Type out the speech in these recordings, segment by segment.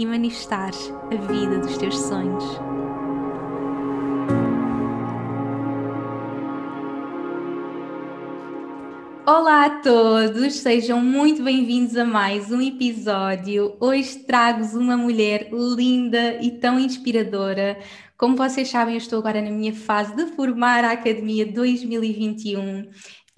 e manifestares a vida dos teus sonhos. Olá a todos, sejam muito bem-vindos a mais um episódio. Hoje trago-vos uma mulher linda e tão inspiradora. Como vocês sabem, eu estou agora na minha fase de formar a Academia 2021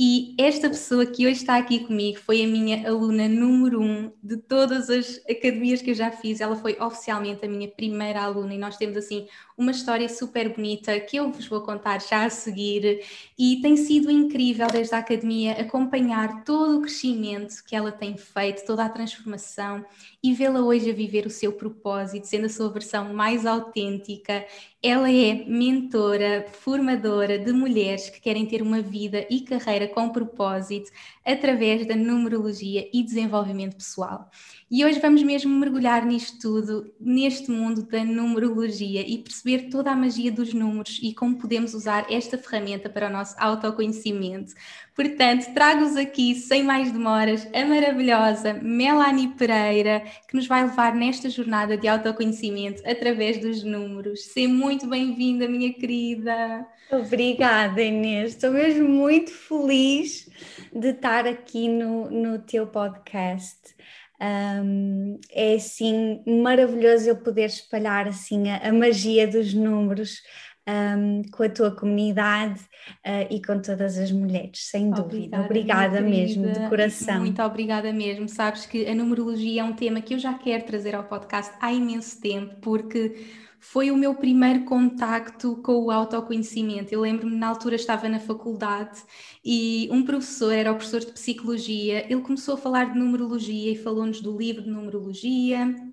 e esta pessoa que hoje está aqui comigo foi a minha aluna número um de todas as academias que eu já fiz. Ela foi oficialmente a minha primeira aluna e nós temos assim uma história super bonita que eu vos vou contar já a seguir. E tem sido incrível desde a academia acompanhar todo o crescimento que ela tem feito, toda a transformação e vê-la hoje a viver o seu propósito, sendo a sua versão mais autêntica. Ela é mentora, formadora de mulheres que querem ter uma vida e carreira com propósito através da numerologia e desenvolvimento pessoal. E hoje vamos mesmo mergulhar nisto tudo, neste mundo da numerologia e perceber toda a magia dos números e como podemos usar esta ferramenta para o nosso autoconhecimento. Portanto, trago-vos aqui, sem mais demoras, a maravilhosa Melanie Pereira, que nos vai levar nesta jornada de autoconhecimento através dos números. Seja muito bem-vinda, minha querida. Obrigada, Inês. Estou mesmo muito feliz de estar aqui no, no teu podcast. Um, é assim maravilhoso eu poder espalhar assim a, a magia dos números um, com a tua comunidade uh, e com todas as mulheres, sem dúvida. Obrigada, obrigada mesmo, de coração. Muito obrigada mesmo. Sabes que a numerologia é um tema que eu já quero trazer ao podcast há imenso tempo, porque foi o meu primeiro contacto com o autoconhecimento. Eu lembro-me, na altura estava na faculdade e um professor, era o professor de psicologia, ele começou a falar de numerologia e falou-nos do livro de numerologia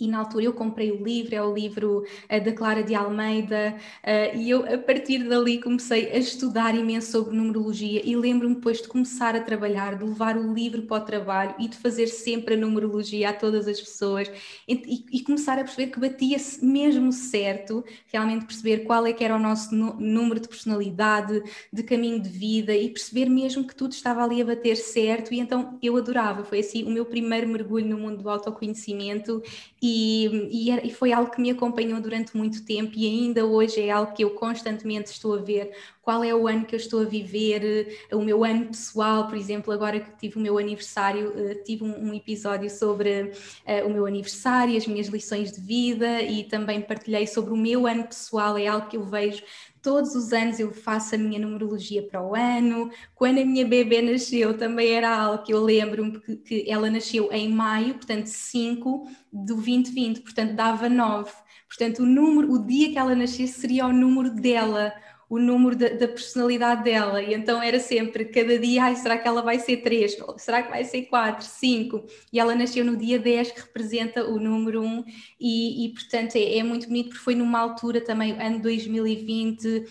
e na altura eu comprei o livro, é o livro uh, da Clara de Almeida, uh, e eu a partir dali comecei a estudar imenso sobre numerologia e lembro-me depois de começar a trabalhar, de levar o livro para o trabalho e de fazer sempre a numerologia a todas as pessoas e, e, e começar a perceber que batia -se mesmo certo, realmente perceber qual é que era o nosso número de personalidade, de caminho de vida e perceber mesmo que tudo estava ali a bater certo e então eu adorava, foi assim o meu primeiro mergulho no mundo do autoconhecimento e, e, foi algo que me acompanhou durante muito tempo e ainda hoje é algo que eu constantemente estou a ver. Qual é o ano que eu estou a viver, o meu ano pessoal, por exemplo, agora que tive o meu aniversário, eh, tive um, episódio sobre uh, o meu aniversário, as minhas lições de vida e também partilhei sobre o meu ano pessoal, é algo que eu vejo todos os anos eu faço a minha numerologia para o ano. Quando a minha bebê nasceu, também era algo que eu lembro-me que, ela nasceu em maio, portanto 5 do 2020, portanto dava 9. Portanto, o número, o dia que ela nascesse seria o número dela, o número da, da, personalidade dela, e então era sempre, cada dia, ai, será que ela vai ser 3? Será que vai ser 4, 5? E ela nasceu no dia 10, que representa o número 1, e, e portanto é, é, muito bonito, porque foi numa altura também, ano 2020,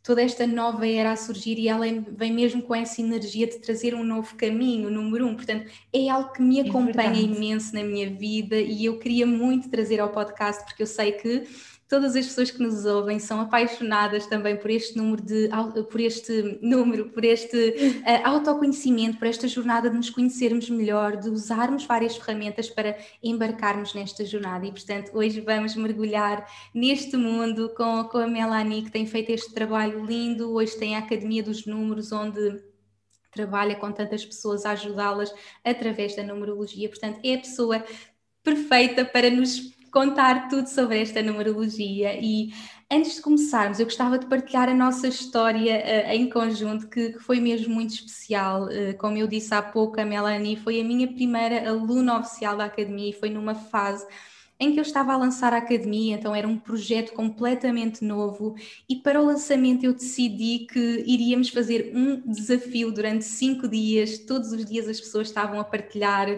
toda esta nova era a surgir, e ela vem mesmo com essa energia de trazer um novo caminho, o número 1, portanto é algo que me é acompanha é imenso na minha vida, e eu queria muito trazer ao podcast, porque eu sei que todas as pessoas que nos ouvem são apaixonadas também por este número de por este número, por este uh, autoconhecimento, por esta jornada de nos conhecermos melhor, de usarmos várias ferramentas para embarcarmos nesta jornada. E portanto, hoje vamos mergulhar neste mundo com, com a Melanie, que tem feito este trabalho lindo. Hoje tem a Academia dos Números, onde trabalha com tantas pessoas a ajudá-las através da numerologia. Portanto, é a pessoa perfeita para nos contar tudo sobre esta numerologia. E antes de começarmos, eu gostava de partilhar a nossa história uh, em conjunto, que, que, foi mesmo muito especial. Uh, como eu disse há pouco, a Melanie foi a minha primeira aluna oficial da academia e foi numa fase em que eu estava a lançar a academia, então era um projeto completamente novo e para o lançamento eu decidi que iríamos fazer um desafio durante cinco dias, todos os dias as pessoas estavam a partilhar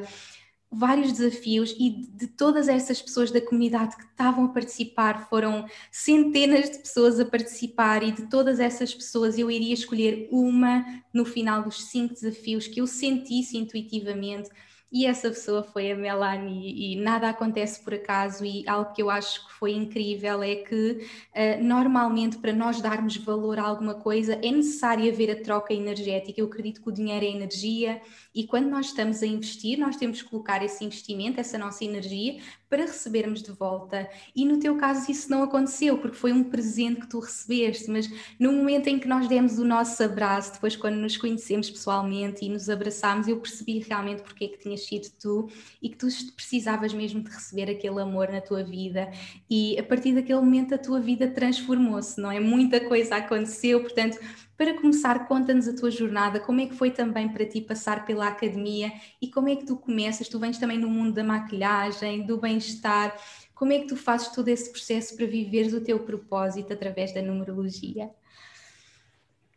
vários desafios e de todas essas pessoas da comunidade que estavam a participar, foram centenas de pessoas a participar e de todas essas pessoas eu iria escolher uma no final dos cinco desafios que eu sentisse intuitivamente e essa pessoa foi a Melanie e nada acontece por acaso e algo que eu acho que foi incrível é que uh, normalmente para nós darmos valor a alguma coisa é necessário haver a troca energética, eu acredito que o dinheiro é energia e quando nós estamos a investir nós temos que colocar esse investimento, essa nossa energia para recebermos de volta. E no teu caso isso não aconteceu, porque foi um presente que tu recebeste, mas no momento em que nós demos o nosso abraço, depois quando nos conhecemos pessoalmente e nos abraçámos, eu percebi realmente porque é que tinhas sido tu e que tu precisavas mesmo de receber aquele amor na tua vida. E a partir daquele momento a tua vida transformou-se, não é? Muita coisa aconteceu, portanto para começar, conta-nos a tua jornada, como é que foi também para ti passar pela academia e como é que tu começas? Tu vens também no mundo da maquilhagem, do bem-estar. Como é que tu fazes todo esse processo para viveres o teu propósito através da numerologia?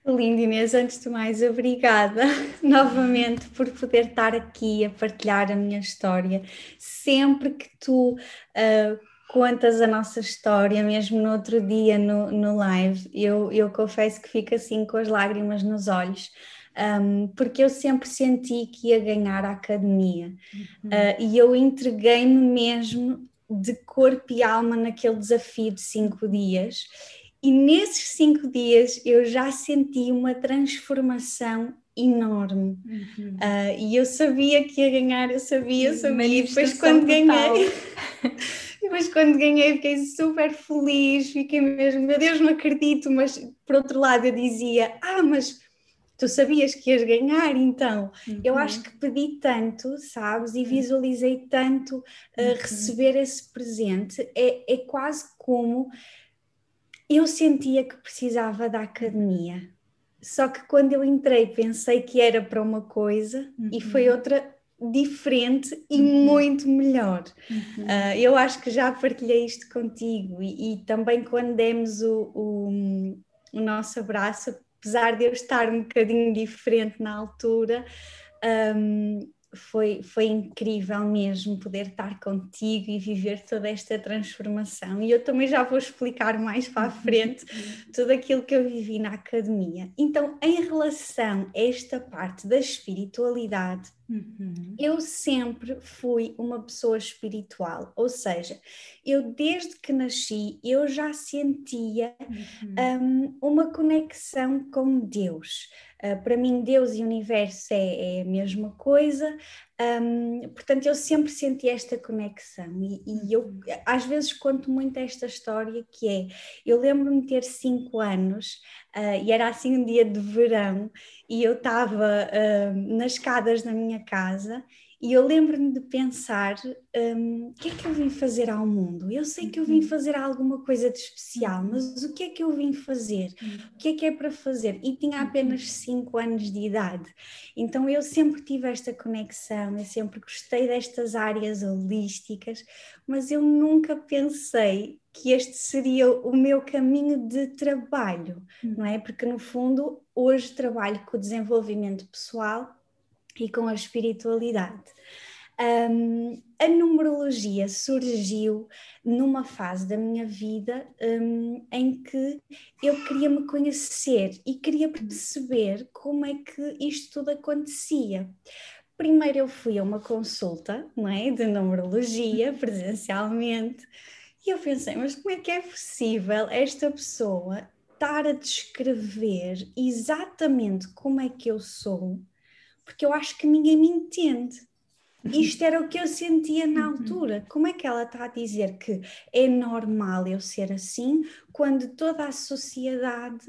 Lindo, Inês. Antes de mais, obrigada novamente por poder estar aqui a partilhar a minha história. Sempre que tu uh, contas a nossa história, mesmo no outro dia no, no live, eu, eu confesso que fico assim com as lágrimas nos olhos. Um, porque eu sempre senti que ia ganhar a academia uhum. uh, e eu entreguei-me mesmo de corpo e alma naquele desafio de cinco dias. E nesses cinco dias eu já senti uma transformação enorme. Uhum. Uh, e eu sabia que ia ganhar, eu sabia, eu sabia. E depois quando ganhei. Mas quando ganhei fiquei super feliz, fiquei mesmo, meu Deus, não acredito, mas por outro lado eu dizia, ah, mas tu sabias que ias ganhar, então uhum. eu acho que pedi tanto, sabes, e visualizei tanto uh, uhum. receber esse presente, é, é quase como eu sentia que precisava da academia. Só que quando eu entrei pensei que era para uma coisa uhum. e foi outra diferente e uhum. muito melhor. Uhum. Uh, eu acho que já partilhei isto contigo e, e também quando demos o, o, o, nosso abraço, apesar de eu estar um bocadinho diferente na altura, um, foi, foi incrível mesmo poder estar contigo e viver toda esta transformação. E eu também já vou explicar mais para a frente tudo aquilo que eu vivi na academia. Então, em relação a esta parte da espiritualidade, Uhum. Eu sempre fui uma pessoa espiritual, ou seja, eu desde que nasci eu já sentia uhum. um, uma conexão com Deus. Uh, para mim, Deus e universo é, é a mesma coisa, um, portanto, eu sempre senti esta conexão e, e, eu uhum. às vezes conto muito esta história que é, eu lembro-me de ter cinco anos uh, e era assim um dia de verão e eu estava uh, nas escadas da minha casa e eu lembro-me de pensar: um, o que é que eu vim fazer ao mundo? Eu sei que eu vim uhum. fazer alguma coisa de especial, mas o que é que eu vim fazer? O que é que é para fazer? E tinha apenas 5 uhum. anos de idade. Então eu sempre tive esta conexão, eu sempre gostei destas áreas holísticas, mas eu nunca pensei que este seria o meu caminho de trabalho, não é? Porque no fundo hoje trabalho com o desenvolvimento pessoal e com a espiritualidade. Um, a numerologia surgiu numa fase da minha vida um, em que eu queria me conhecer e queria perceber como é que isto tudo acontecia. Primeiro eu fui a uma consulta não é, de numerologia presencialmente e eu pensei, mas como é que é possível esta pessoa estar a descrever exatamente como é que eu sou porque eu acho que ninguém me entende. Isto era o que eu sentia na uhum. altura. Como é que ela está a dizer que é normal eu ser assim, quando toda a sociedade,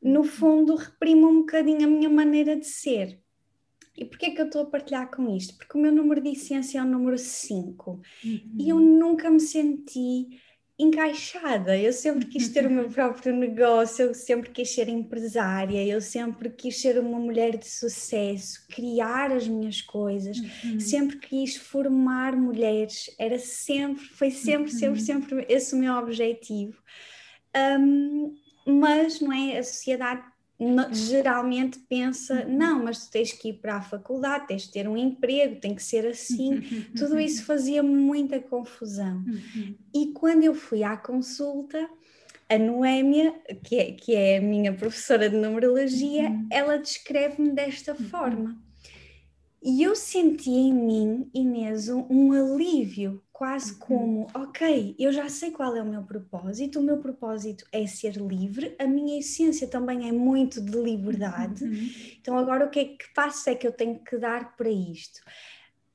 no uhum. fundo, reprime um bocadinho a minha maneira de ser? E porquê é que eu estou a partilhar com isto? Porque o meu número de essência é o número 5 uhum. e eu nunca me senti encaixada. Eu sempre quis ter o meu próprio negócio, eu sempre quis ser empresária, eu sempre quis ser uma mulher de sucesso, criar as minhas coisas, uhum. sempre quis formar mulheres, era sempre, foi sempre, uhum. sempre, sempre esse o meu objetivo. Um, mas não é a sociedade geralmente pensa, uhum. não, mas tu tens que ir para a faculdade, tens de ter um emprego, tem que ser assim. Tudo isso fazia muita confusão. Uhum. E quando eu fui à consulta, a Noémia, que é, que é a minha professora de numerologia, uhum. ela descreve-me desta forma. E eu senti em mim, Inês, um, um alívio, quase uhum. como, ok, eu já sei qual é o meu propósito, o meu propósito é ser livre, a minha essência também é muito de liberdade, uhum. então agora o que é que passo é que eu tenho que dar para isto?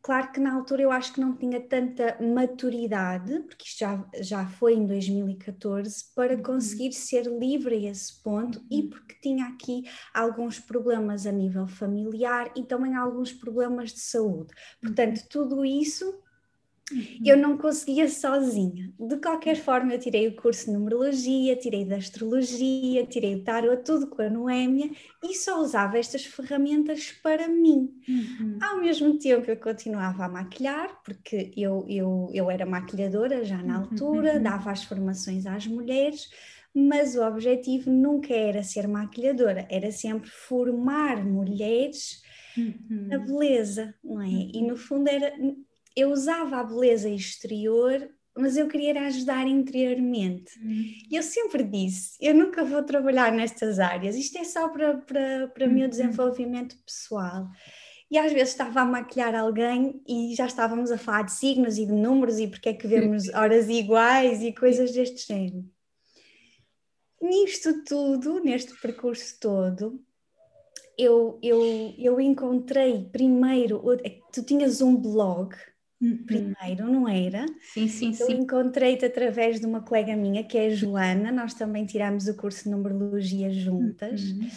Claro que na altura eu acho que não tinha tanta maturidade, porque isto já, já foi em 2014, para uhum. conseguir ser livre a esse ponto uhum. e porque tinha aqui alguns problemas a nível familiar e também alguns problemas de saúde. Portanto, uhum. tudo isso Uhum. Eu não conseguia sozinha. De qualquer forma, eu tirei o curso de numerologia, tirei da astrologia, tirei o tarot, tudo com a Noémia e só usava estas ferramentas para mim. Uhum. Ao mesmo tempo, eu continuava a maquilhar, porque eu, eu, eu era maquilhadora já na uhum, altura, uhum. dava as formações às mulheres, mas o objetivo nunca era ser maquilhadora, era sempre formar mulheres uhum. na beleza, não é? E uhum. no fundo era eu usava a beleza exterior, mas eu queria ajudar interiormente. Uhum. E eu sempre disse: eu nunca vou trabalhar nestas áreas, isto é só para, para, para uhum. meu desenvolvimento pessoal. E às vezes estava a maquilhar alguém e já estávamos a falar de signos e de números e porque é que vemos horas iguais e coisas deste género. Nisto tudo, neste percurso todo, eu, eu, eu encontrei primeiro, tu tinhas um blog. Primeiro, não era? Sim, sim, sim. Eu encontrei-te através de uma colega minha, que é a Joana, nós também tiramos o curso de numerologia juntas. Uhum.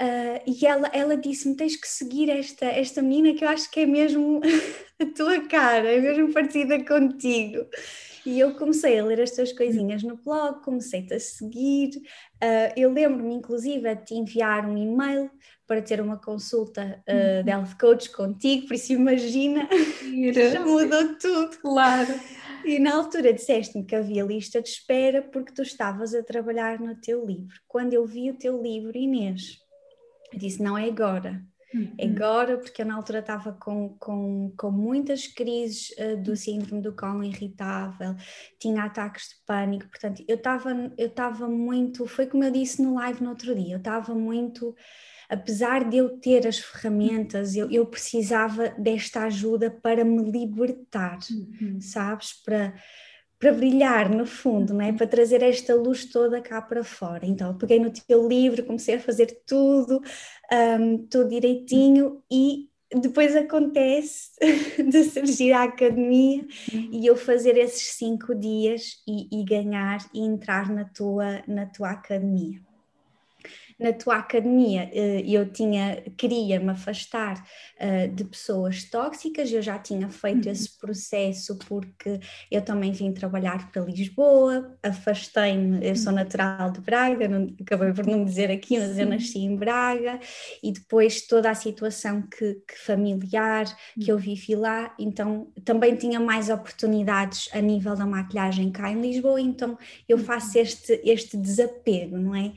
Uh, e ela, ela disse-me: tens que seguir esta, esta menina que eu acho que é mesmo a tua cara, é mesmo parecida contigo. E eu comecei a ler as tuas coisinhas no blog, comecei-te a seguir. Uh, eu lembro-me, inclusive, de te enviar um e-mail para ter uma consulta uh, de health coach contigo, por isso imagina, já mudou tudo. Claro. E na altura disseste-me que havia lista de espera porque tu estavas a trabalhar no teu livro. Quando eu vi o teu livro, Inês, eu disse: não é agora. Uhum. Agora, porque eu na altura estava com, com, com muitas crises uh, do síndrome do colo irritável, tinha ataques de pânico, portanto, eu estava eu estava muito, foi como eu disse no live no outro dia, eu estava muito apesar de eu ter as ferramentas, eu, eu precisava desta ajuda para me libertar, uhum. sabes? Para, para brilhar no fundo, não é? Para trazer esta luz toda cá para fora. Então, peguei no teu livro, comecei a fazer tudo, um, tudo direitinho e depois acontece de surgir a academia uhum. e eu fazer esses cinco dias e, e ganhar e entrar na tua, na tua academia na tua academia eh, eu tinha, queria me afastar eh, de pessoas tóxicas, eu já tinha feito uhum. esse processo porque eu também vim trabalhar para Lisboa, afastei-me, eu sou uhum. natural de Braga, não, acabei por não dizer aqui, mas eu nasci em Braga e depois toda a situação que, que familiar que eu uhum. vivi lá, então também tinha mais oportunidades a nível da maquilhagem cá em Lisboa, então eu faço este, este desapego, não é?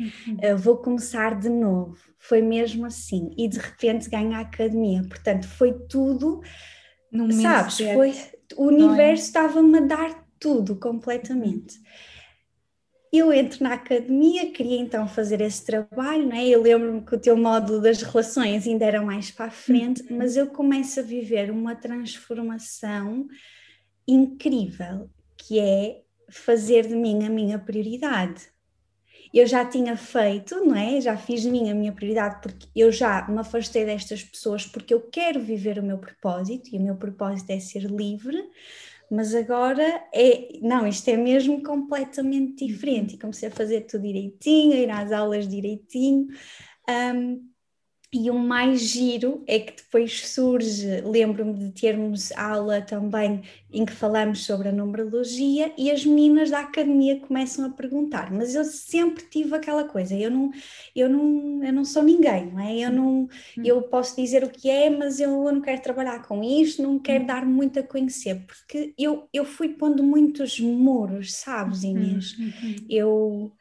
Uh, vou começar começar de novo. Foi mesmo assim. E de repente ganha a academia. Portanto, foi tudo. No sabes, foi, o é? universo estava-me a dar tudo completamente. Eu entro na academia, queria então fazer esse trabalho, não é? Eu lembro-me que o teu módulo das relações ainda era mais para a frente, uhum. mas eu começo a viver uma transformação incrível, que é fazer de mim a minha prioridade eu já tinha feito, não é? Já fiz de mim a minha prioridade porque eu já me afastei destas pessoas porque eu quero viver o meu propósito e o meu propósito é ser livre, mas agora é, não, isto é mesmo completamente diferente e comecei a fazer tudo direitinho, a ir às aulas direitinho. Um, e o mais giro é que depois surge, lembro-me de termos aula também em que falamos sobre a numerologia e as meninas da academia começam a perguntar, mas eu sempre tive aquela coisa, eu não, eu não, eu não sou ninguém, não é? Eu não, hum. eu posso dizer o que é, mas eu, não quero trabalhar com isto, não quero hum. dar muito a conhecer, porque eu, eu fui pondo muitos muros, sabes, Inês? Uhum. Eu,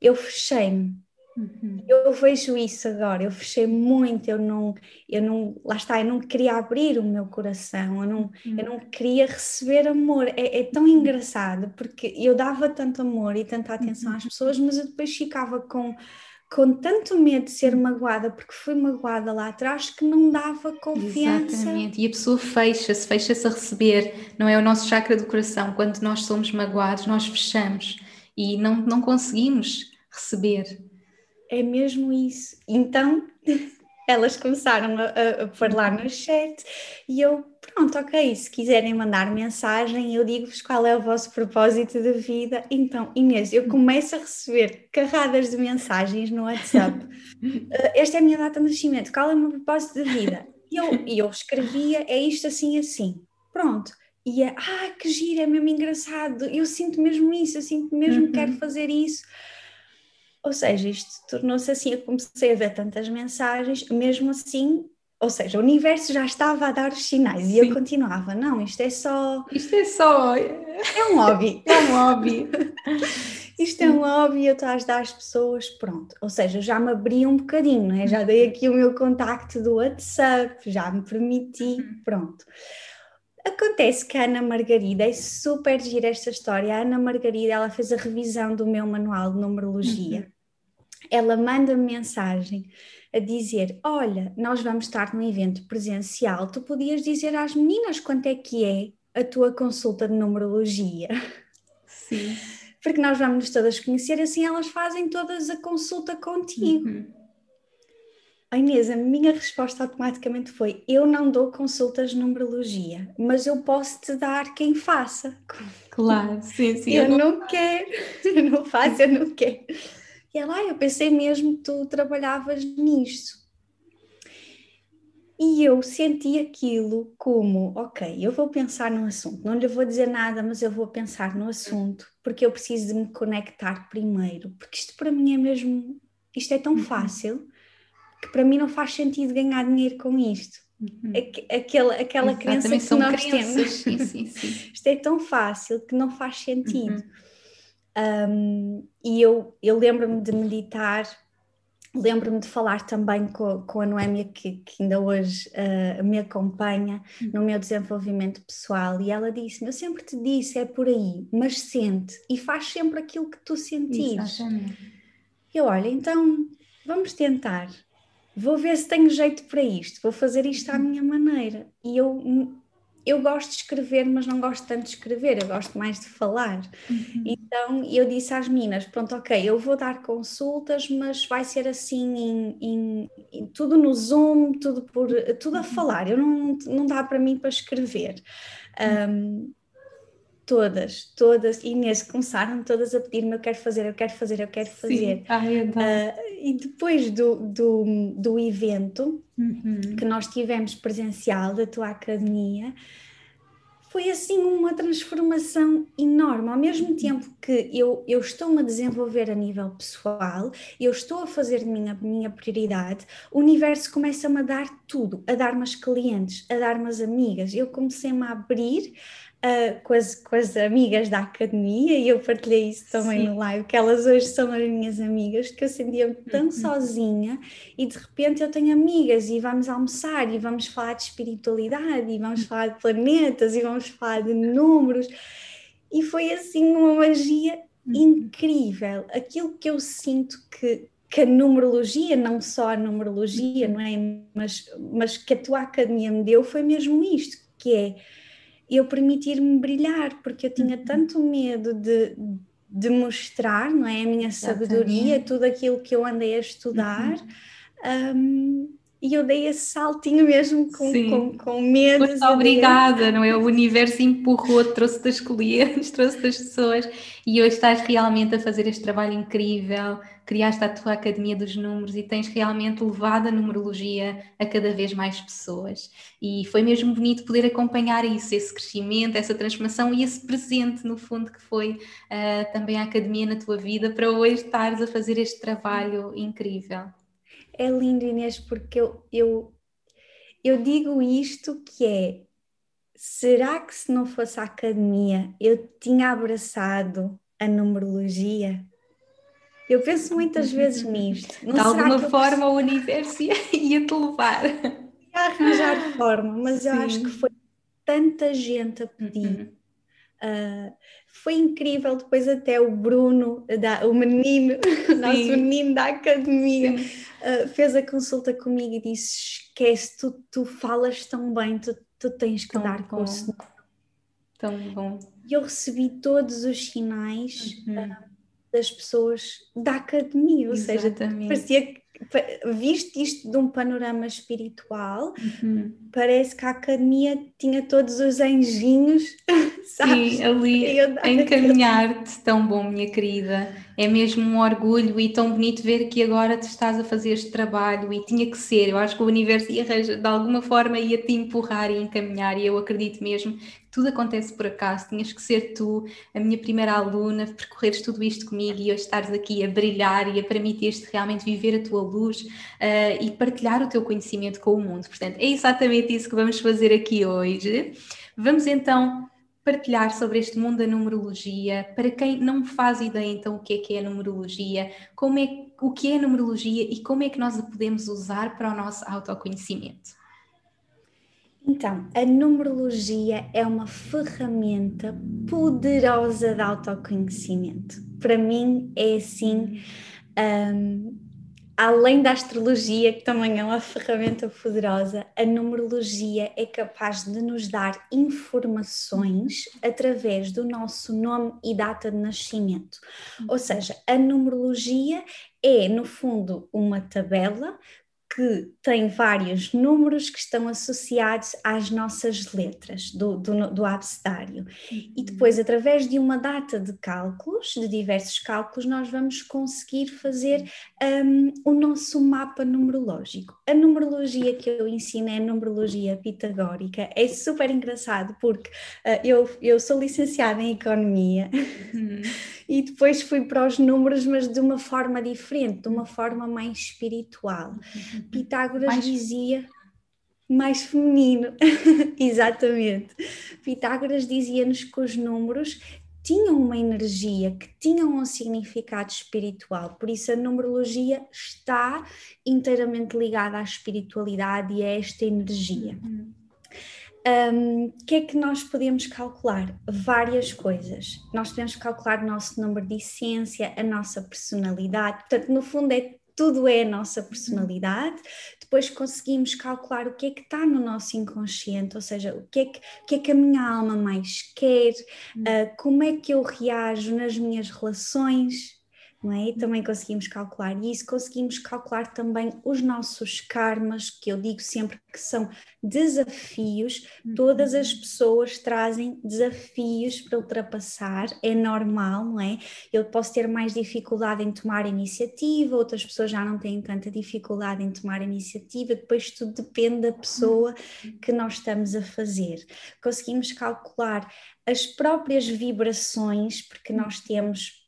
eu fechei-me Uhum. Eu vejo isso agora, eu fechei muito, eu não, eu não, lá está, eu não queria abrir o meu coração, eu não, uhum. eu não queria receber amor. É, é, tão engraçado porque eu dava tanto amor e tanta atenção uhum. às pessoas, mas eu depois ficava com, com tanto medo de ser magoada, porque fui magoada lá atrás que não dava confiança. Exatamente, e a pessoa fecha-se, fecha-se a receber, não é o nosso chakra do coração. Quando nós somos magoados, nós fechamos e não, não conseguimos receber é mesmo isso. Então elas começaram a, a, falar no chat e eu, pronto, ok, se quiserem mandar mensagem, eu digo-vos qual é o vosso propósito de vida. Então, Inês, eu começo a receber carradas de mensagens no WhatsApp. uh, esta é a minha data de nascimento, qual é o meu propósito de vida? E eu, eu escrevia, é isto assim, assim. Pronto. E é, ah, que giro, é mesmo engraçado, eu sinto mesmo isso, eu sinto mesmo uhum. que quero fazer isso. Ou seja, isto tornou-se assim, eu comecei a ver tantas mensagens, mesmo assim, ou seja, o universo já estava a dar os sinais Sim. e eu continuava, não, isto é só... Isto é só... É um hobby. é um hobby. isto é um hobby, eu estou a ajudar as pessoas, pronto. Ou seja, já me abri um bocadinho, né? já dei aqui o meu contacto do WhatsApp, já me permiti, uhum. pronto. Acontece que a Ana Margarida, é super gira esta história, a Ana Margarida, ela fez a revisão do meu manual de numerologia. Uhum ela manda-me mensagem a dizer: Olha, nós vamos estar num evento presencial, tu podias dizer às meninas quanto é que é a tua consulta de numerologia. Sim. Porque nós vamos nos todas conhecer, assim elas fazem todas a consulta contigo. Uhum. A Inês, a minha resposta automaticamente foi: Eu não dou consultas de numerologia, mas eu posso te dar quem faça. Claro, sim, sim. Eu, eu não... não quero, eu não faço, eu não quero. E ela, ah, eu pensei mesmo que tu trabalhavas nisto. E eu senti aquilo como, ok, eu vou pensar no assunto, não lhe vou dizer nada, mas eu vou pensar no assunto, porque eu preciso de me conectar primeiro, porque isto para mim é mesmo, isto é tão uhum. fácil, que para mim não faz sentido ganhar dinheiro com isto. Uhum. Aquela, aquela crença que nós crenças. temos. Sim, sim, sim. isto é tão fácil que não faz sentido. Uhum. Um, e eu, eu lembro-me de meditar, lembro-me de falar também com, com a Noémia, que, que ainda hoje uh, me acompanha no meu desenvolvimento pessoal, e ela disse-me: Eu sempre te disse, é por aí, mas sente e faz sempre aquilo que tu sentires. Exatamente. Eu, olha, então vamos tentar. Vou ver se tenho jeito para isto, vou fazer isto à minha maneira. E eu eu gosto de escrever, mas não gosto tanto de escrever, eu gosto mais de falar. Uhum. Então eu disse às meninas: pronto, ok, eu vou dar consultas, mas vai ser assim, em, em, em tudo no Zoom, tudo, por, tudo a uhum. falar, eu não, não dá para mim para escrever. Um, todas, todas, e Inês começaram todas a pedir-me: eu quero fazer, eu quero fazer, eu quero fazer. Sim. Ah, é uh, e depois do, do, do evento uhum. que nós tivemos presencial da tua academia, foi assim uma transformação enorme. Ao mesmo uhum. tempo que eu, eu estou-me a desenvolver a nível pessoal, eu estou a fazer de minha, minha prioridade, o universo começa-me a dar tudo, a dar-me as clientes, a dar-me as amigas. Eu comecei-me a abrir uh, com, as, com as amigas da academia e eu partilhei isso também Sim. no live, que elas hoje são as minhas amigas, que eu sentia-me tão uhum. sozinha e de repente eu tenho amigas e vamos almoçar e vamos falar de espiritualidade e vamos falar de planetas e vamos falar de números e foi assim uma magia uhum. incrível. Aquilo que eu sinto que, que a numerologia, não só a numerologia, não é? Mas, mas que a tua academia me deu foi mesmo isto, que é eu permitir-me brilhar, porque eu tinha uhum. tanto medo de, de mostrar, não é? A minha sabedoria, tudo aquilo que eu andei a estudar. Uhum. Um, e eu dei esse saltinho mesmo com, com, com medo. Muito obrigada, não é? O universo empurrou, trouxe-te as clientes, trouxe-te as pessoas e hoje estás realmente a fazer este trabalho incrível, criaste a tua Academia dos Números e tens realmente levado a numerologia a cada vez mais pessoas. E foi mesmo bonito poder acompanhar isso, esse crescimento, essa transformação e esse presente, no fundo, que foi uh, também a Academia na tua vida, para hoje estares a fazer este trabalho incrível. É lindo, Inês, porque eu, eu, eu digo isto que é, será que se não fosse a academia eu tinha abraçado a numerologia? Eu penso muitas vezes nisto. Não de alguma forma o universo ia-te levar. Ia arranjar forma, mas Sim. eu acho que foi tanta gente a pedir. Uhum. Uh, foi incrível, depois até o Bruno, da, o menino, o nosso menino da academia, uh, fez a consulta comigo e disse, esquece, tu, tu falas tão bem, tu, tu tens que tão dar bom. curso. Tão bom. E eu recebi todos os sinais uhum. uh, das pessoas da academia, ou Exatamente. seja, parecia que visto isto de um panorama espiritual, uhum. parece que a academia tinha todos os anjinhos, sabes? Sim, ali a encaminhar-te, tão bom, minha querida. É mesmo um orgulho e tão bonito ver que agora tu estás a fazer este trabalho e tinha que ser. Eu acho que o universo ia, de alguma forma ia te empurrar e encaminhar, e eu acredito mesmo tudo acontece por acaso, tinhas que ser tu, a minha primeira aluna, percorreres tudo isto comigo e hoje estares aqui a brilhar e a permitir-te realmente viver a tua luz uh, e partilhar o teu conhecimento com o mundo. Portanto, é exatamente isso que vamos fazer aqui hoje. Vamos então partilhar sobre este mundo da numerologia, para quem não faz ideia então o que é que é a numerologia, como é, o que é a numerologia e como é que nós a podemos usar para o nosso autoconhecimento. Então, a numerologia é uma ferramenta poderosa de autoconhecimento. Para mim, é assim, um, além da astrologia, que também é uma ferramenta poderosa, a numerologia é capaz de nos dar informações através do nosso nome e data de nascimento. Ou seja, a numerologia é, no fundo, uma tabela que tem vários números que estão associados às nossas letras do, do, do abecedário. E uhum. depois, através de uma data de cálculos, de diversos cálculos, nós vamos conseguir fazer um, o nosso mapa numerológico. A numerologia que eu ensino é a numerologia pitagórica. É super engraçado porque uh, eu, eu sou licenciada em Economia. Uhum. e depois fui para os números, mas de uma forma diferente, de uma forma mais espiritual. Uhum. Pitágoras mais... dizia mais feminino, exatamente. Pitágoras dizia-nos que os números tinham uma energia, que tinham um significado espiritual, por isso a numerologia está inteiramente ligada à espiritualidade e a esta energia. Uhum. O um, que é que nós podemos calcular? Várias coisas. Nós podemos calcular o nosso número de essência, a nossa personalidade, portanto, no fundo, é tudo é a nossa personalidade. Depois conseguimos calcular o que é que está no nosso inconsciente, ou seja, o que é que, o que, é que a minha alma mais quer, uh, como é que eu reajo nas minhas relações não é? E também conseguimos calcular isso, conseguimos calcular também os nossos karmas, que eu digo sempre que são desafios, todas as uhum. pessoas trazem desafios para ultrapassar, é normal, não é? Eu posso ter mais dificuldade em tomar iniciativa, outras pessoas já não têm tanta dificuldade em tomar iniciativa, depois tudo depende da pessoa uhum. que nós estamos a fazer. Conseguimos calcular as próprias vibrações, porque nós temos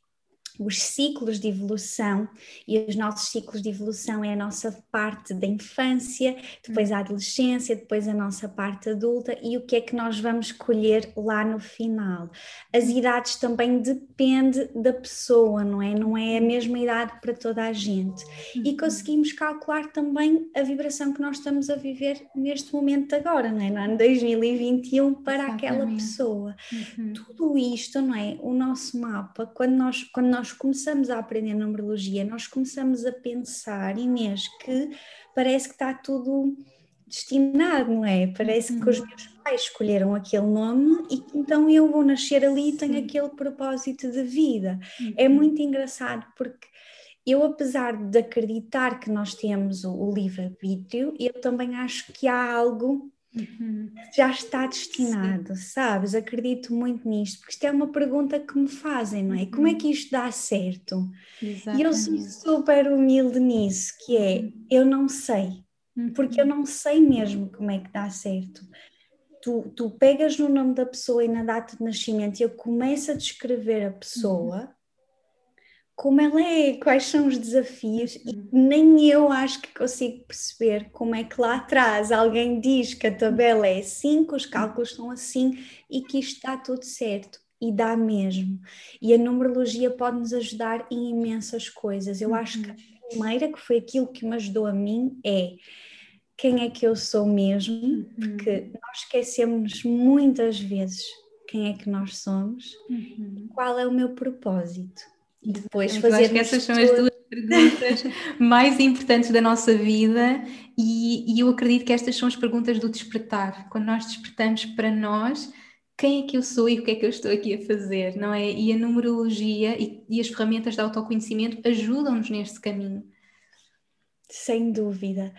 os ciclos de evolução e os nossos ciclos de evolução é a nossa parte da infância, depois a adolescência, depois a nossa parte adulta e o que é que nós vamos colher lá no final. As idades também depende da pessoa, não é? Não é a mesma idade para toda a gente. E uhum. conseguimos calcular também a vibração que nós estamos a viver neste momento agora, não é? No ano 2021 para Exatamente. aquela pessoa. Uhum. Tudo isto, não é? O nosso mapa, quando nós quando nós nós começamos a aprender numerologia, nós começamos a pensar, Inês, que parece que está tudo destinado, não é? Parece uhum. que os uhum. meus pais escolheram aquele nome e então eu vou nascer ali e tenho Sim. aquele propósito de vida. É uhum. É muito engraçado porque eu, apesar de acreditar que nós temos o, o livre-arbítrio, eu também acho que há algo Uhum. Já está destinado, Sim. sabes? Acredito muito nisto, porque isto é uma pergunta que me fazem, não é? Uhum. Como é que isto dá certo? Exatamente. E eu sou super humilde nisso, que é, uhum. eu não sei, porque eu uhum. não sei mesmo como é que dá certo. Tu, tu pegas no nome da pessoa e na data de nascimento e eu começo a descrever a pessoa, uhum como ela é, quais são os desafios, e uhum. nem eu acho que consigo perceber como é que lá atrás alguém diz que a tabela é assim, que os cálculos são assim e que isto está tudo certo. e dá mesmo. E a numerologia pode nos ajudar em imensas coisas. Eu uhum. acho que a primeira, que foi aquilo que me ajudou a mim, é quem é que eu sou mesmo, uhum. porque nós esquecemos muitas vezes quem é que nós somos, uhum. qual é o meu propósito. E depois fazer. que essas são as duas perguntas mais importantes da nossa vida e, e eu acredito que estas são as perguntas do despertar. Quando nós despertamos para nós, quem é que eu sou e o que é que eu estou aqui a fazer, não é? E a numerologia e, e as ferramentas de autoconhecimento ajudam-nos neste caminho. Sem dúvida,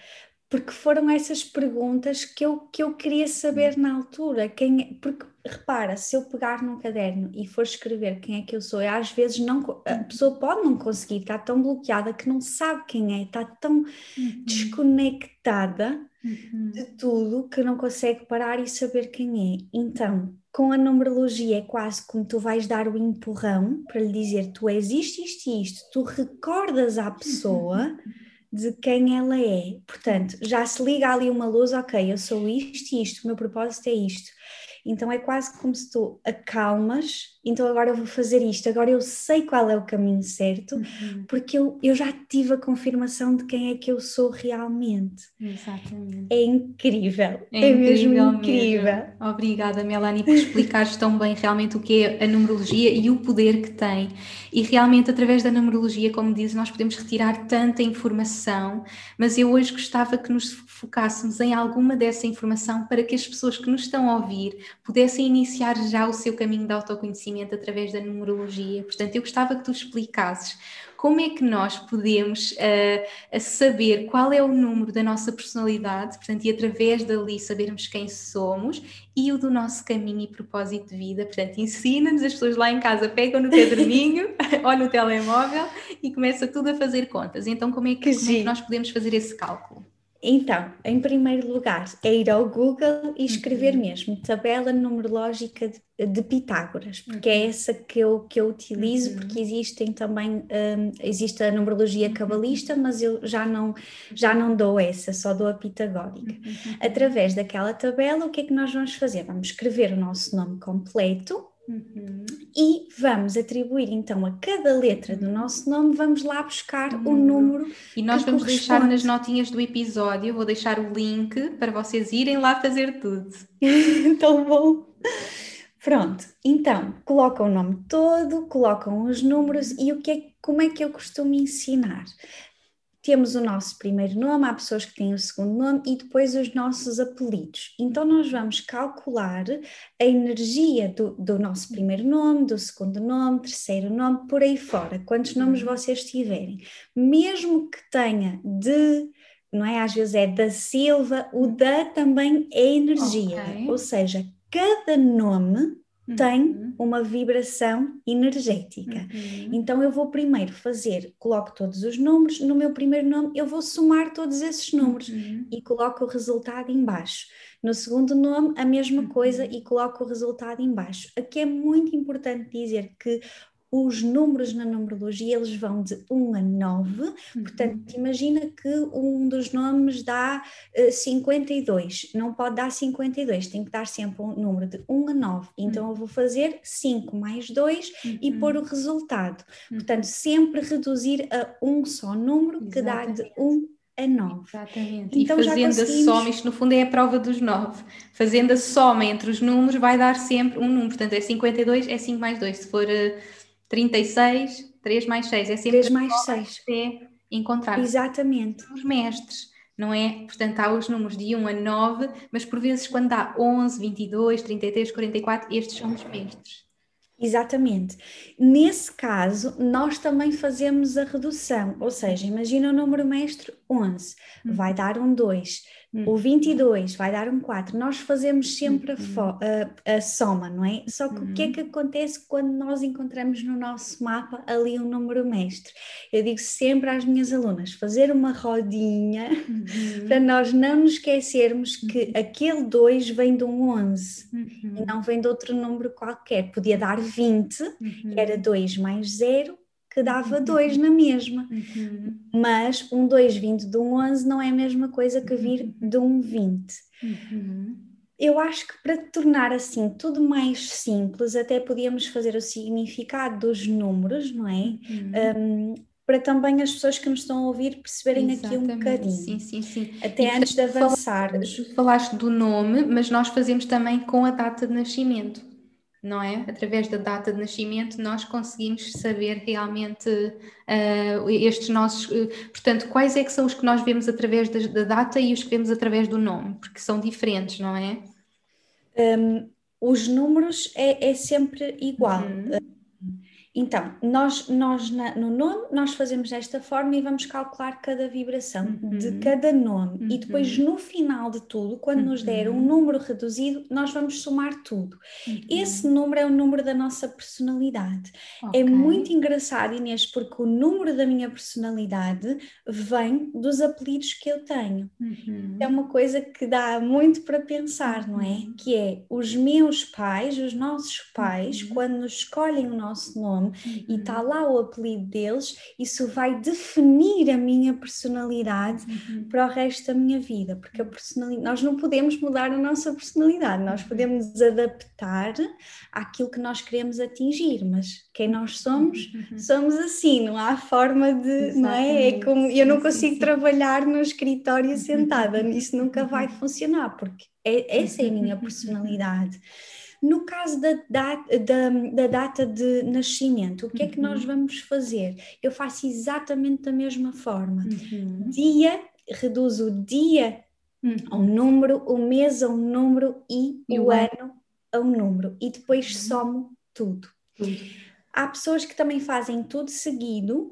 porque foram essas perguntas que eu, que eu queria saber na altura. Quem, é, porque repara, se eu pegar num caderno e for escrever quem é que eu sou, às vezes não, a pessoa pode não conseguir, está tão bloqueada que não sabe quem é, está tão uhum. desconectada uhum. de tudo que não consegue parar e saber quem é. Então, com a numerologia é quase como tu vais dar o empurrão para lhe dizer tu és isto, isto e isto, tu recordas à pessoa. Uhum de quem ela é. Portanto, já se liga ali uma luz, ok, eu sou isto e isto, o meu propósito é isto. Então é quase como se tu acalmas, então agora eu vou fazer isto, agora eu sei qual é o caminho certo, uhum. porque eu, eu já tive a confirmação de quem é que eu sou realmente. Exatamente. É incrível, é, é mesmo incrível. Mesmo. Obrigada, Melanie, por explicares tão bem realmente o que é a numerologia e o poder que tem. E realmente, através da numerologia, como dizes, nós podemos retirar tanta informação, mas eu hoje gostava que nos focássemos em alguma dessa informação para que as pessoas que nos estão a ouvir pudessem iniciar já o seu caminho de autoconhecimento através da numerologia. Portanto, eu gostava que tu explicasses como é que nós podemos uh, saber qual é o número da nossa personalidade, portanto, e através dali sabermos quem somos e o do nosso caminho e propósito de vida. Portanto, ensina-nos, as pessoas lá em casa pegam no caderninho, olham no telemóvel e começa tudo a fazer contas. Então, como é que, como é que nós podemos fazer esse cálculo? Então, em primeiro lugar, é ir ao Google e escrever uhum. mesmo tabela numerológica de, de Pitágoras, porque é uhum. é essa que eu, que eu utilizo, uhum. porque existem também, um, existe a numerologia uhum. cabalista, mas eu já não, já não dou essa, só dou a pitagórica. Uhum. Através daquela tabela, o que é que nós vamos fazer? Vamos escrever o nosso nome completo, Uhum. E vamos atribuir então a cada letra do nosso nome, vamos lá buscar uhum. o número. E nós vamos deixar nas notinhas do episódio, vou deixar o link para vocês irem lá fazer tudo. Tão bom! Pronto, então colocam o nome todo, colocam os números e o que é, como é que eu costumo ensinar? Temos o nosso primeiro nome, há pessoas que têm o segundo nome e depois os nossos apelidos. Então, nós vamos calcular a energia do, do nosso primeiro nome, do segundo nome, terceiro nome, por aí fora, quantos nomes vocês tiverem. Mesmo que tenha de não é? Às vezes é da Silva, o da também é energia, okay. ou seja, cada nome tem uhum. uma vibração energética. Uhum. Então eu vou primeiro fazer, coloco todos os números, no meu primeiro nome eu vou somar todos esses números uhum. e coloco o resultado embaixo. No segundo nome a mesma coisa uhum. e coloco o resultado embaixo. Aqui é muito importante dizer que os números na numerologia eles vão de 1 a 9, uhum. portanto imagina que um dos nomes dá uh, eh, 52, não pode dar 52, tem que dar sempre um número de 1 a 9, então uhum. eu vou fazer 5 mais 2 uhum. e pôr o resultado, uhum. portanto sempre reduzir a um só número que Exatamente. dá de 1 a 9. Exatamente. Então, e fazendo conseguimos... a soma, isto no fundo é a prova dos 9. Fazendo a soma entre os números vai dar sempre um número. Portanto, é 52, é 5 mais 2. Se for uh, 36, 3 mais 6. É sempre 3 mais 6. É encontrar. Exatamente. Os mestres, não é? Portanto, há os números de 1 a 9, mas por vezes quando há 11, 22, 33, 44, estes são os mestres. Exatamente. Nesse caso, nós também fazemos a redução, ou seja, imagina o número mestre 11, uhum. vai dar um 2 o 22 vai dar um 4. Nós fazemos sempre a, uhum. a, a soma, não é? Só que o que é uhum. que acontece quando nós encontramos no nosso mapa ali um número mestre? Eu digo sempre às minhas alunas: fazer uma rodinha uhum. para nós não nos esquecermos que aquele 2 vem de um 11 e não vem de outro número qualquer. Podia dar 20, que era 2 mais 0 que dava 2 uhum. na mesma. Uhum. Mas um 2 vindo de um 11 não é a mesma coisa que vir uhum. de um 20. Uhum. eu acho que para tornar assim tudo mais simples, até podíamos fazer o significado dos números, não é? Um, para também as pessoas que nos estão a ouvir perceberem Exatamente. aqui um bocadinho. Sim, sim, sim. Até e, antes de avançarmos. Falaste do nome, mas nós fazemos também com a data de nascimento, não é? Através da data de nascimento nós conseguimos saber realmente uh, estes nossos. Uh, portanto, quais é que são os que nós vemos através da, da, data e os que vemos através do nome, porque são diferentes, não é? Um, os números é, é sempre igual. Uhum então, nós, nós na, no nome, nós fazemos desta forma e vamos calcular cada vibração uhum. de cada nome. Uhum. E depois, uhum. no final de tudo, quando uhum. nos der um uhum. número reduzido, nós vamos somar tudo. Uhum. Esse número é o número da nossa personalidade. É okay. É muito engraçado, Inês, porque o número da minha personalidade vem dos apelidos que eu tenho. É uma coisa que dá muito para pensar, não é? Que é os meus pais, os nossos pais, quando nos escolhem o nosso nome, uhum. e está lá o apelido deles, isso vai definir a minha personalidade uhum. para o resto da minha vida, porque a personalidade, nós não podemos mudar a nossa personalidade, nós uhum. podemos nos adaptar àquilo que nós queremos atingir, mas quem nós somos, uhum. somos assim, não há forma de, Exatamente. não é? é como, eu não consigo sim, sim. trabalhar no escritório sentada, isso nunca vai funcionar, porque é, essa é a minha personalidade. No caso da, da, da, da data de nascimento, o que uhum. é que nós uhum. vamos fazer? Eu faço exatamente da mesma forma. Uhum. Dia, reduzo o dia uhum. a um número, o mês a um número e, e o ano a um número. E depois uhum. somo tudo. Há pessoas que também fazem tudo seguido,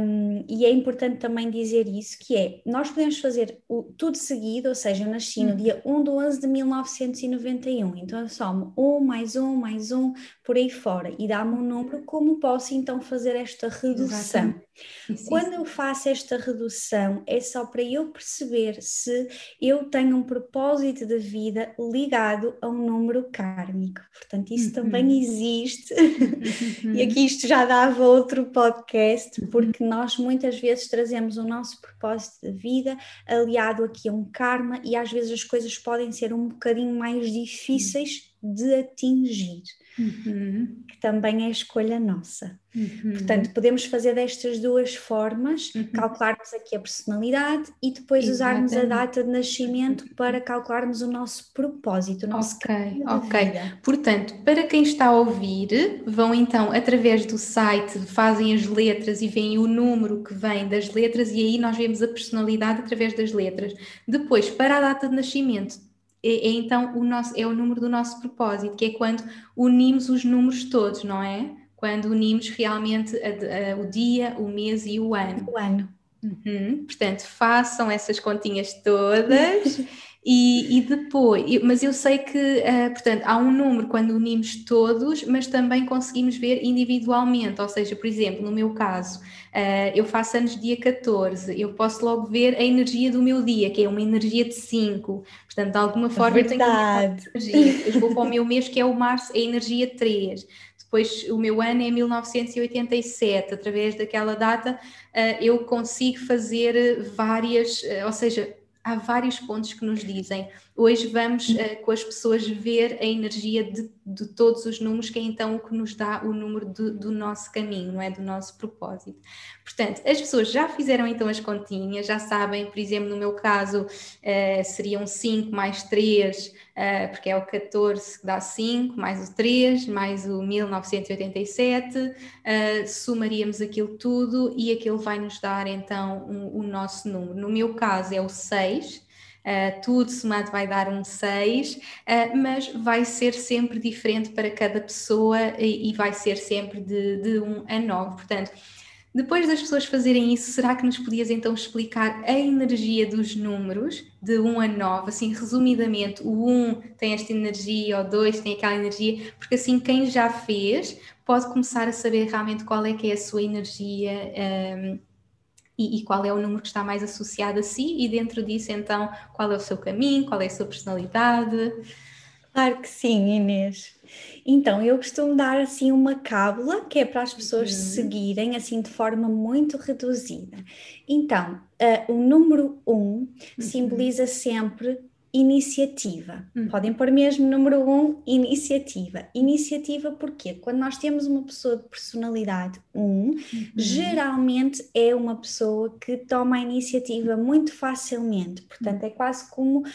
um, e é importante também dizer isso, que é, nós podemos fazer o, tudo seguido, ou seja, eu nasci no uhum. dia 1 de 11 de 1991, então eu somo 1 mais 1 mais 1, por aí fora, e dá-me um número, como posso então fazer esta redução? Quando eu faço esta redução, é só para eu perceber se eu tenho um propósito de vida ligado a um número kármico. Portanto, isso uhum. também existe. Uhum. e aqui isto já dava outro podcast, porque nós muitas vezes trazemos o nosso propósito de vida aliado aqui a um karma, e às vezes as coisas podem ser um bocadinho mais difíceis de atingir uhum. que também é escolha nossa. Uhum. Portanto, podemos fazer destas duas formas, uhum. calcularmos aqui a personalidade e depois Exatamente. usarmos a data de nascimento para calcularmos o nosso propósito, o nosso Ok, ok. Portanto, para quem está a ouvir, vão então através do site, fazem as letras e veem o número que vem das letras e aí nós vemos a personalidade através das letras. Depois, para a data de nascimento, é, é, então o nosso, é o número do nosso propósito, que é quando unimos os números todos, não é? Quando unimos realmente a, a, o dia, o mês e o ano. O ano. Uhum. Portanto, façam essas continhas todas E, e, depois, mas eu sei que, uh, portanto, há um número quando unimos todos, mas também conseguimos ver individualmente, ou seja, por exemplo, no meu caso, uh, eu faço anos dia 14, eu posso logo ver a energia do meu dia, que é uma energia de 5, portanto, de alguma forma Verdade. eu tenho energia. Vou para o meu mês, que é o março, a energia 3. Depois, o meu ano é 1987, através daquela data, uh, eu consigo fazer várias, ou seja, há vários pontos que nos dizem. Hoje vamos uh, com as pessoas ver a energia de, de, todos os números, que é então o que nos dá o número do, do nosso caminho, não é? Do nosso propósito. Portanto, as pessoas já fizeram então as continhas, já sabem, por exemplo, no meu caso, uh, seriam 5 mais 3, uh, eh, porque é o 14 que dá 5, mais o 3, mais o 1987, uh, somaríamos aquilo tudo e aquilo vai nos dar então um, o nosso número. No meu caso é o 6. Uh, tudo somado vai dar um 6, uh, mas vai ser sempre diferente para cada pessoa e, e vai ser sempre de, de 1 a 9. Portanto, depois das pessoas fazerem isso, será que nos podias então explicar a energia dos números de 1 a 9? Assim, resumidamente, o 1 tem esta energia, o 2 tem aquela energia, porque assim quem já fez pode começar a saber realmente qual é que é a sua energia um, e, e, qual é o número que está mais associado a si, e dentro disso, então, qual é o seu caminho, qual é a sua personalidade. Claro que sim, Inês. Então, eu costumo dar assim uma cábula que é para as pessoas uhum. seguirem assim de forma muito reduzida. Então, uh, o número 1 um uhum. simboliza sempre iniciativa. Hum. Podem pôr mesmo número um, iniciativa. Iniciativa porque quando nós temos uma pessoa de personalidade 1, um, uhum. geralmente é uma pessoa que toma a iniciativa muito facilmente. Portanto, é quase como uh,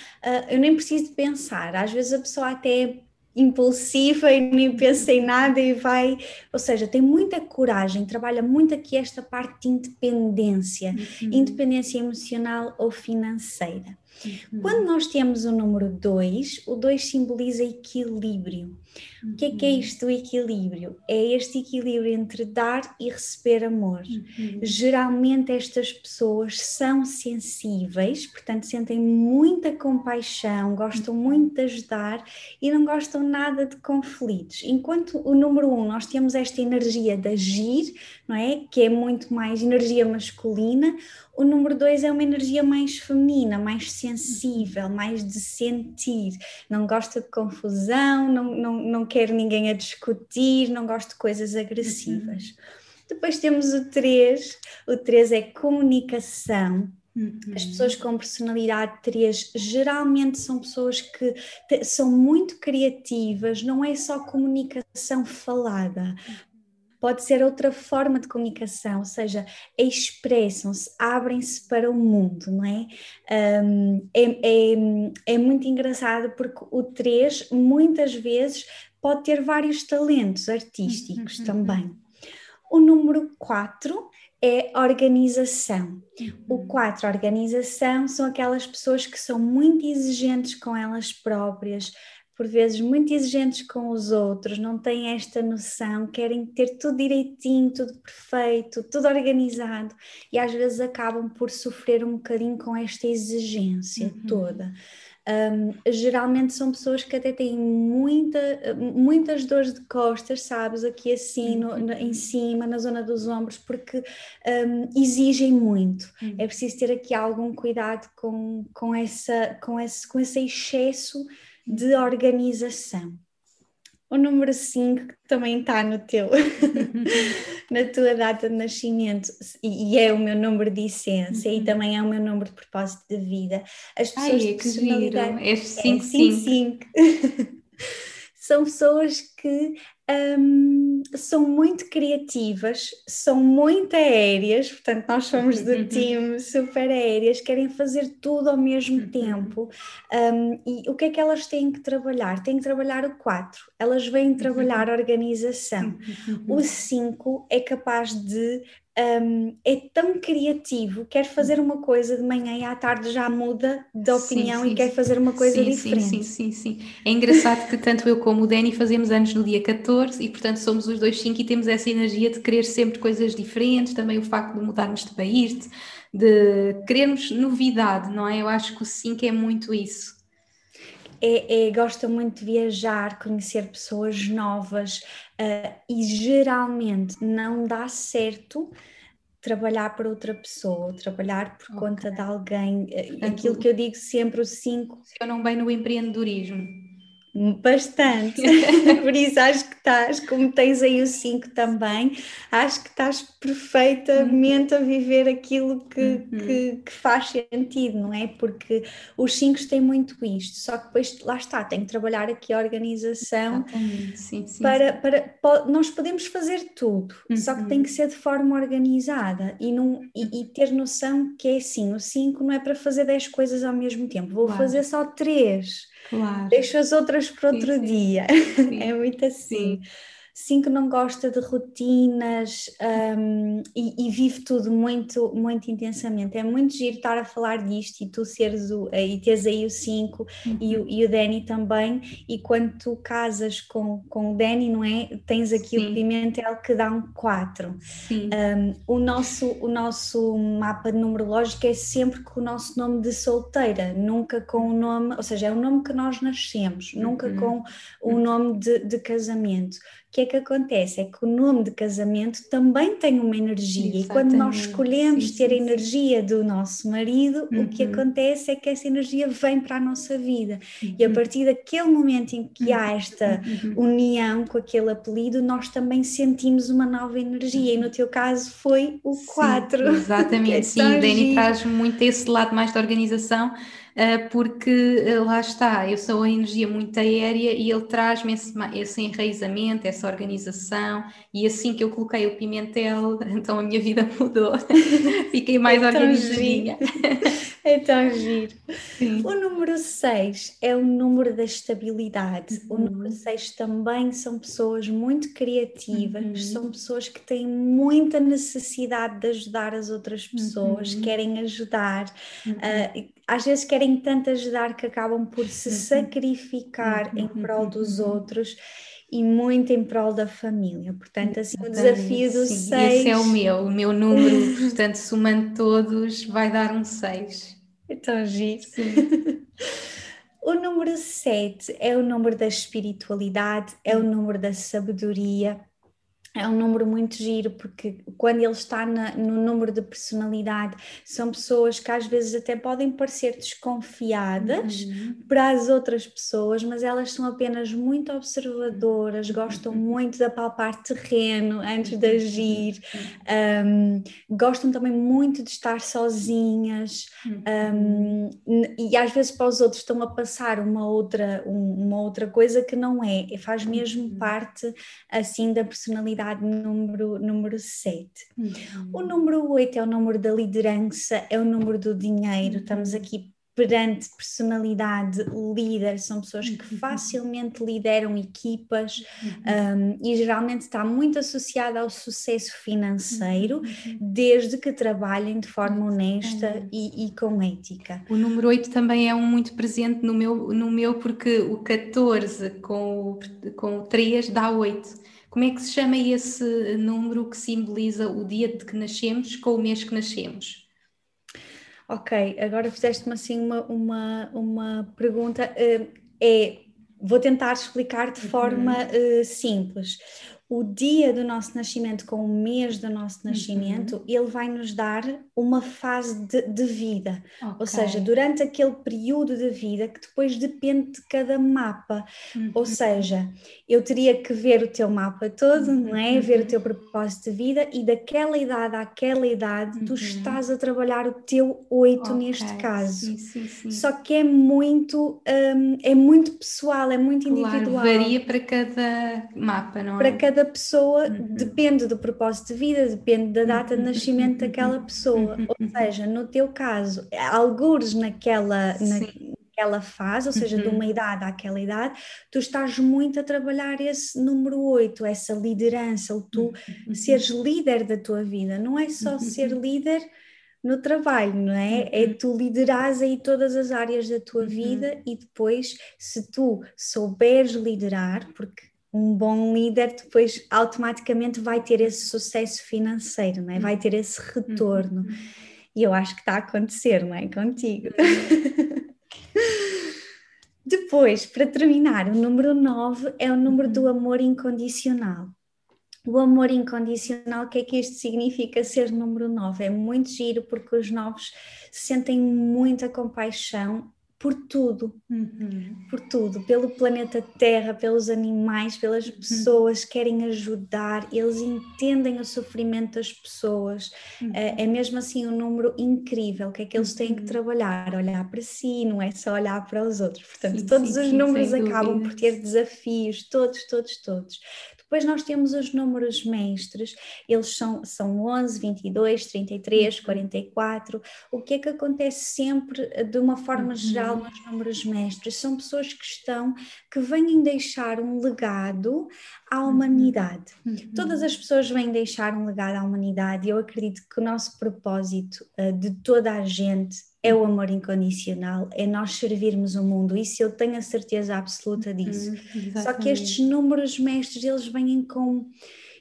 eu nem preciso pensar. Às vezes a pessoa até é impulsiva e nem pensa em nada e vai, ou seja, tem muita coragem, trabalha muito aqui esta parte de independência, uhum. independência emocional ou financeira. Uhum. Quando nós temos o número 2, o 2 simboliza equilíbrio. Uhum. O que é que é uhum. isto do equilíbrio? É este equilíbrio entre dar e receber amor. Uhum. Geralmente estas pessoas são sensíveis, portanto sentem muita compaixão, gostam uhum. muito de ajudar e não gostam nada de conflitos. Enquanto o número 1 um, nós temos esta energia de agir, não é? Que é muito mais energia masculina, o número dois é uma energia mais feminina, mais sensível, mais de sentir. Não gosta de confusão, não, não, não quer ninguém a discutir, não gosta de coisas agressivas. Uhum. Depois temos o 3. O 3 é comunicação. Uhum. As pessoas com personalidade 3 geralmente são pessoas que são muito criativas, não é só comunicação falada, pode ser outra forma de comunicação, ou seja, expressam-se, abrem-se para o mundo, não é? Um, é, é? é, muito engraçado porque o 3 muitas vezes pode ter vários talentos artísticos uhum. também. O número 4 é organização. Uhum. O 4, organização, são aquelas pessoas que são muito exigentes com elas próprias, por vezes muito exigentes com os outros, não têm esta noção, querem ter tudo direitinho, tudo perfeito, tudo organizado e às vezes acabam por sofrer um bocadinho com esta exigência uhum. toda. Um, geralmente são pessoas que até têm muita, muitas dores de costas, sabes, aqui assim no, no, em uhum. cima, na zona dos ombros, porque um, exigem muito. Uhum. É preciso ter aqui algum cuidado com, com, essa, com, esse, com esse excesso de organização. O número 5, que também está no teu, na tua data de nascimento, e, é o meu número de essência, uhum. e também é o meu número de propósito de vida. As pessoas Ai, é que giro, é 5, é São pessoas que um, são muito criativas, são muito aéreas, portanto, nós somos do time super aéreas, querem fazer tudo ao mesmo uhum. tempo. Um, e o que é que elas têm que trabalhar? Têm que trabalhar o 4, elas vêm trabalhar a organização. O 5 é capaz de um, é tão criativo, quer fazer uma coisa de manhã e à tarde já muda de opinião sim, sim, e quer fazer uma coisa sim, diferente. Sim, sim, sim, É engraçado que tanto eu como o Danny fazemos anos no dia 14 e, portanto, somos os dois 5 e temos essa energia de querer sempre coisas diferentes, também o facto de mudarmos de país, de querermos novidade, não é? Eu acho que o 5 é muito isso. É, é, gosta muito de viajar, conhecer pessoas novas uh, e geralmente não dá certo trabalhar para outra pessoa, trabalhar por okay. conta de alguém. Eh, Portanto, Aquilo que eu digo sempre, os cinco. Funcionam bem no empreendedorismo. Bastante, por isso acho que estás, como tens aí o 5 também, acho que estás perfeitamente a viver aquilo que, uhum. que, que, faz sentido, não é? Porque os 5 têm muito isto, só que depois lá está, tem que trabalhar aqui a organização sim, sim, para, sim. Para, para, nós podemos fazer tudo, uhum. só que tem que uhum. ser de forma organizada e, não, e, e ter noção que é assim, o 5 não é para fazer 10 coisas ao mesmo tempo, vou fazer só 3 Claro. Deixo as outras para outro sim, dia. Sim. é muito assim. Sim que não gosta de rotinas um, e, e, vive tudo muito, muito intensamente. É muito giro estar a falar disto e tu seres o, e teres aí o 5 uhum. e, o, e o Danny também. E quando tu casas com, com o Danny, não é? Tens aqui sim. o Pimentel que dá um 4. Um, o, nosso, o nosso mapa numerológico é sempre com o nosso nome de solteira, nunca com o nome, ou seja, é o nome que nós nascemos, uhum. nunca com o nome de, de casamento que é que acontece? É que o nome de casamento também tem uma energia, Exatamente. e quando nós escolhemos sim, ter sim, a energia sim. do nosso marido, uhum. o que uhum. acontece é que essa energia vem para a nossa vida, uhum. e a uhum. partir daquele momento em que há uhum. esta união com aquele apelido, nós também sentimos uma nova energia, e no teu caso foi o 4. Exatamente, sim, o Dani traz muito esse lado mais da organização porque uh, lá está, eu sou a energia muito aérea e ele traz-me esse, esse enraizamento, essa organização, e assim que eu coloquei o pimentel, então a minha vida mudou, fiquei mais é organizadinha. É tão giro. Sim. O número 6 é o número da estabilidade. Uhum. O número 6 também são pessoas muito criativas, uhum. são pessoas que têm muita necessidade de ajudar as outras pessoas, uhum. querem ajudar, uh, às vezes querem tanto ajudar que acabam por se uhum. sacrificar em uhum. prol dos uhum. outros e muito em prol da família. Portanto, assim, o desafio do 6. Esse é o meu, o meu número, portanto, somando todos, vai dar um 6. Então, giro. o número 7 é o número da espiritualidade, é o número da sabedoria, é um número muito giro, porque quando ele está na, no número de personalidade, são pessoas que às vezes até podem parecer desconfiadas uhum. para as outras pessoas, mas elas são apenas muito observadoras, gostam uhum. muito de apalpar terreno antes de agir, um, gostam também muito de estar sozinhas, um, e às vezes para os outros estão a passar uma outra, uma outra coisa que não é, faz mesmo parte assim da personalidade número, número 7. Uhum. O número 8 é o número da liderança, é o número do dinheiro. Uhum. Estamos aqui perante personalidade, líder, são pessoas que uhum. facilmente lideram equipas uhum. um, e geralmente está muito associada ao sucesso financeiro, uhum. desde que trabalhem de forma honesta e, e, com ética. O número 8 também é um muito presente no meu, no meu porque o 14 com o, com o 3 dá 8. Como é que se chama esse número que simboliza o dia de que nascemos com o mês que nascemos? Ok, agora fizeste-me assim uma, uma, uma pergunta. Uh, é, vou tentar explicar de forma uh, simples o dia do nosso nascimento com o mês do nosso uhum. nascimento, uhum. ele vai nos dar uma fase de, de vida. Okay. Ou seja, durante aquele período de vida que depois depende de cada mapa. Uhum. Ou seja, eu teria que ver o teu mapa todo, uhum. não é? Ver o teu propósito de vida e daquela idade àquela idade tu uhum. estás a trabalhar o teu oito okay. neste caso. Sim, sim, sim. Só que é muito, um, é muito pessoal, é muito individual. Claro, varia para cada mapa, não é? Para cada cada pessoa uhum. depende do propósito de vida, depende da data de uhum. nascimento daquela pessoa. Uhum. Ou seja, no teu caso, algures naquela, naquela fase, ou seja, de uma idade àquela idade, tu estás muito a trabalhar esse número 8, essa liderança, o tu seres líder da tua vida. Não é só ser líder no trabalho, não é? É tu liderares aí todas as áreas da tua vida e depois, se tu souberes liderar, porque um bom líder depois automaticamente vai ter esse sucesso financeiro, não é? vai ter esse retorno. Uhum. E eu acho que está a acontecer, não é? Contigo. depois, para terminar, o número 9 é o número do uhum. amor incondicional. O amor incondicional, o que é que isto significa ser número 9? É muito giro porque os novos sentem muita compaixão por tudo, uhum. por tudo, pelo planeta Terra, pelos animais, pelas uhum. pessoas, querem ajudar, eles entendem o sofrimento das pessoas, uhum. é, é, mesmo assim um número incrível, que é que eles têm que uhum. trabalhar, olhar para si, não é só olhar para os outros, portanto sim, todos sim, os sim, números acabam por ter desafios, todos, todos, todos, depois nós temos os números mestres, eles são, são 11, 22, 33, 44. O que é que acontece sempre eh, de uma forma uhum. geral nos números mestres? São pessoas que estão, que vêm deixar um legado à uhum. humanidade. Uhum. Todas as pessoas vêm deixar um legado à humanidade e eu acredito que o nosso propósito uh, de toda a gente é o amor incondicional, é nós servirmos o mundo, isso eu tenho a certeza absoluta disso. Uhum, Só que estes números mestres, eles vêm com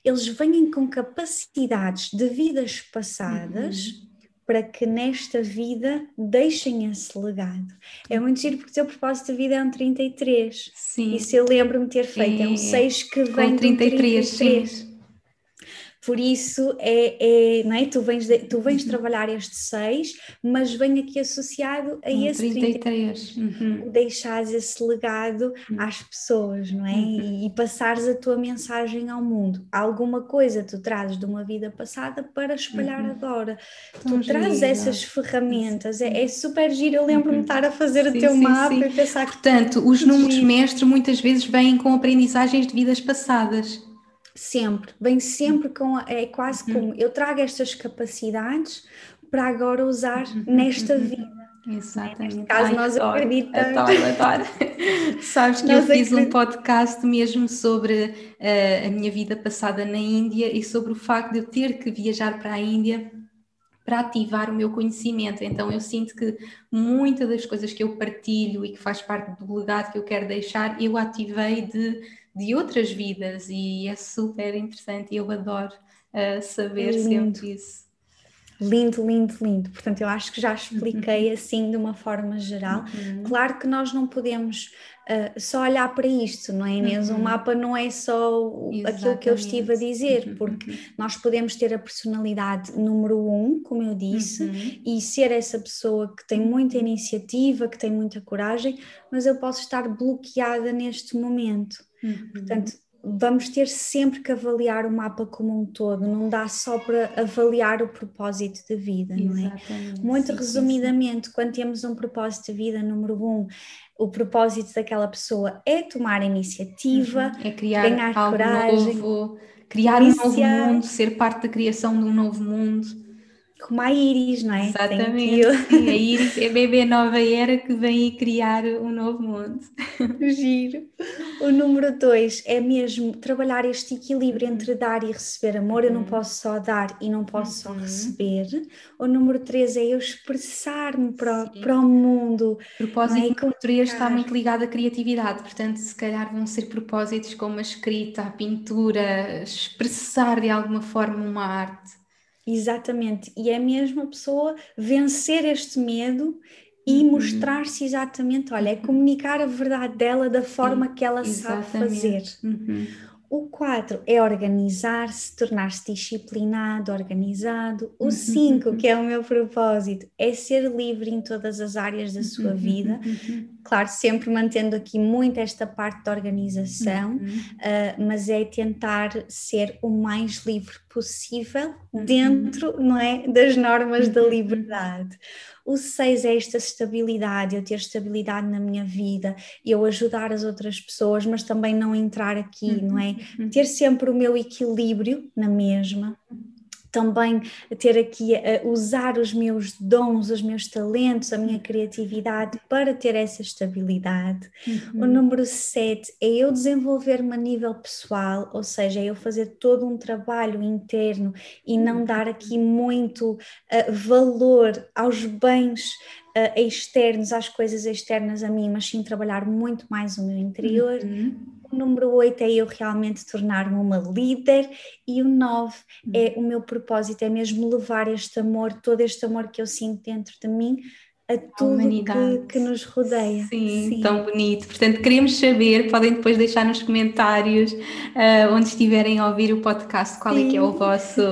eles vêm com capacidades de vidas passadas uhum. Para que nesta vida deixem esse legado. É muito giro porque o teu propósito de vida é um 33. Sim. Isso eu lembro-me ter feito, é, é um 6 que vem com 33, 33. Sim Por isso é, é, não é? Tu vens, de, tu vens uhum. trabalhar este 6, mas vem aqui associado a um esse 33. Uhum. Deixares esse legado uhum. às pessoas, não é? Uhum. E, e passares a tua mensagem ao mundo. Alguma coisa tu trazes de uma vida passada para espalhar uhum. agora. Tu trazes essas ferramentas, é, é, super giro. Eu lembro-me de uhum. estar a fazer sim, o teu sim, mapa sim. e pensar que. Portanto, os números mestre muitas vezes vêm com aprendizagens de vidas passadas. Sempre, vem sempre com, é quase uhum. como eu trago estas capacidades para agora usar uhum. nesta vida. Exatamente. Neste caso, Ai, nós adoro, acreditamos. Adoro, adoro. Sabes que nós eu fiz um podcast mesmo sobre uh, a minha vida passada na Índia e sobre o facto de eu ter que viajar para a Índia para ativar o meu conhecimento. Então eu sinto que muitas das coisas que eu partilho e que faz parte do legado que eu quero deixar, eu ativei de de outras vidas e é super interessante e eu adoro uh, saber sempre isso. Lindo, lindo, lindo. Portanto, eu acho que já expliquei uhum. assim de uma forma geral. Uhum. Claro que nós não podemos uh, só olhar para isto, não é Inês? Uhum. O mapa não é só aquilo que eu estive a dizer, uhum. porque uhum. nós podemos ter a personalidade número um, como eu disse, uhum. e ser essa pessoa que tem muita iniciativa, que tem muita coragem, mas eu posso estar bloqueada neste momento. Uhum. Portanto, vamos ter sempre que avaliar o mapa como um todo, não dá só para avaliar o propósito da vida, não é? Muito sim, resumidamente, sim, quando temos um propósito de vida, número um, o propósito daquela pessoa é tomar iniciativa, uhum. é criar ganhar coragem, novo, criar iniciar. um novo mundo, ser parte da criação de um novo mundo como a Iris, não é? Exatamente. Sim, a Iris é bebê nova era que vem criar um novo mundo. Giro. O número dois é mesmo trabalhar este equilíbrio entre dar e receber amor. Eu não uhum. posso só dar e não posso uhum. só receber. O número três é eu expressar-me para, para o mundo. O propósito é? número três está muito ligado à criatividade, portanto, se calhar vão ser propósitos como a escrita, a pintura, expressar de alguma forma uma arte. Exatamente, e é mesmo a pessoa vencer este medo e uhum. mostrar-se exatamente, olha, é comunicar a verdade dela da forma que ela exatamente. sabe fazer. Uhum. O 4 é organizar-se, tornar-se disciplinado, organizado. O 5, uhum. que é o meu propósito, é ser livre em todas as áreas da sua uhum. vida. Uhum. Claro, sempre mantendo aqui muito esta parte da organização, uh, mas é tentar ser o mais livre possível dentro, não é, das normas da liberdade. O 6 é esta estabilidade, eu ter estabilidade na minha vida, eu ajudar as outras pessoas, mas também não entrar aqui, não é? Uhum. Ter sempre o meu equilíbrio na mesma também ter aqui, a usar os meus dons, os meus talentos, a minha criatividade para ter essa estabilidade. Uhum. O número 7 é eu desenvolver-me a nível pessoal, ou seja, é eu fazer todo um trabalho interno e não uhum. dar aqui muito uh, valor aos bens uh, externos, às coisas externas a mim, mas sim trabalhar muito mais o meu interior. Uhum o número 8 é eu realmente tornar-me uma líder e o 9 é o meu propósito, é mesmo levar este amor, todo este amor que eu sinto dentro de mim a tudo que, que, nos rodeia. Sim, Sim, tão bonito. Portanto, queremos saber, podem depois deixar nos comentários uh, onde estiverem a ouvir o podcast qual Sim. é que é o vosso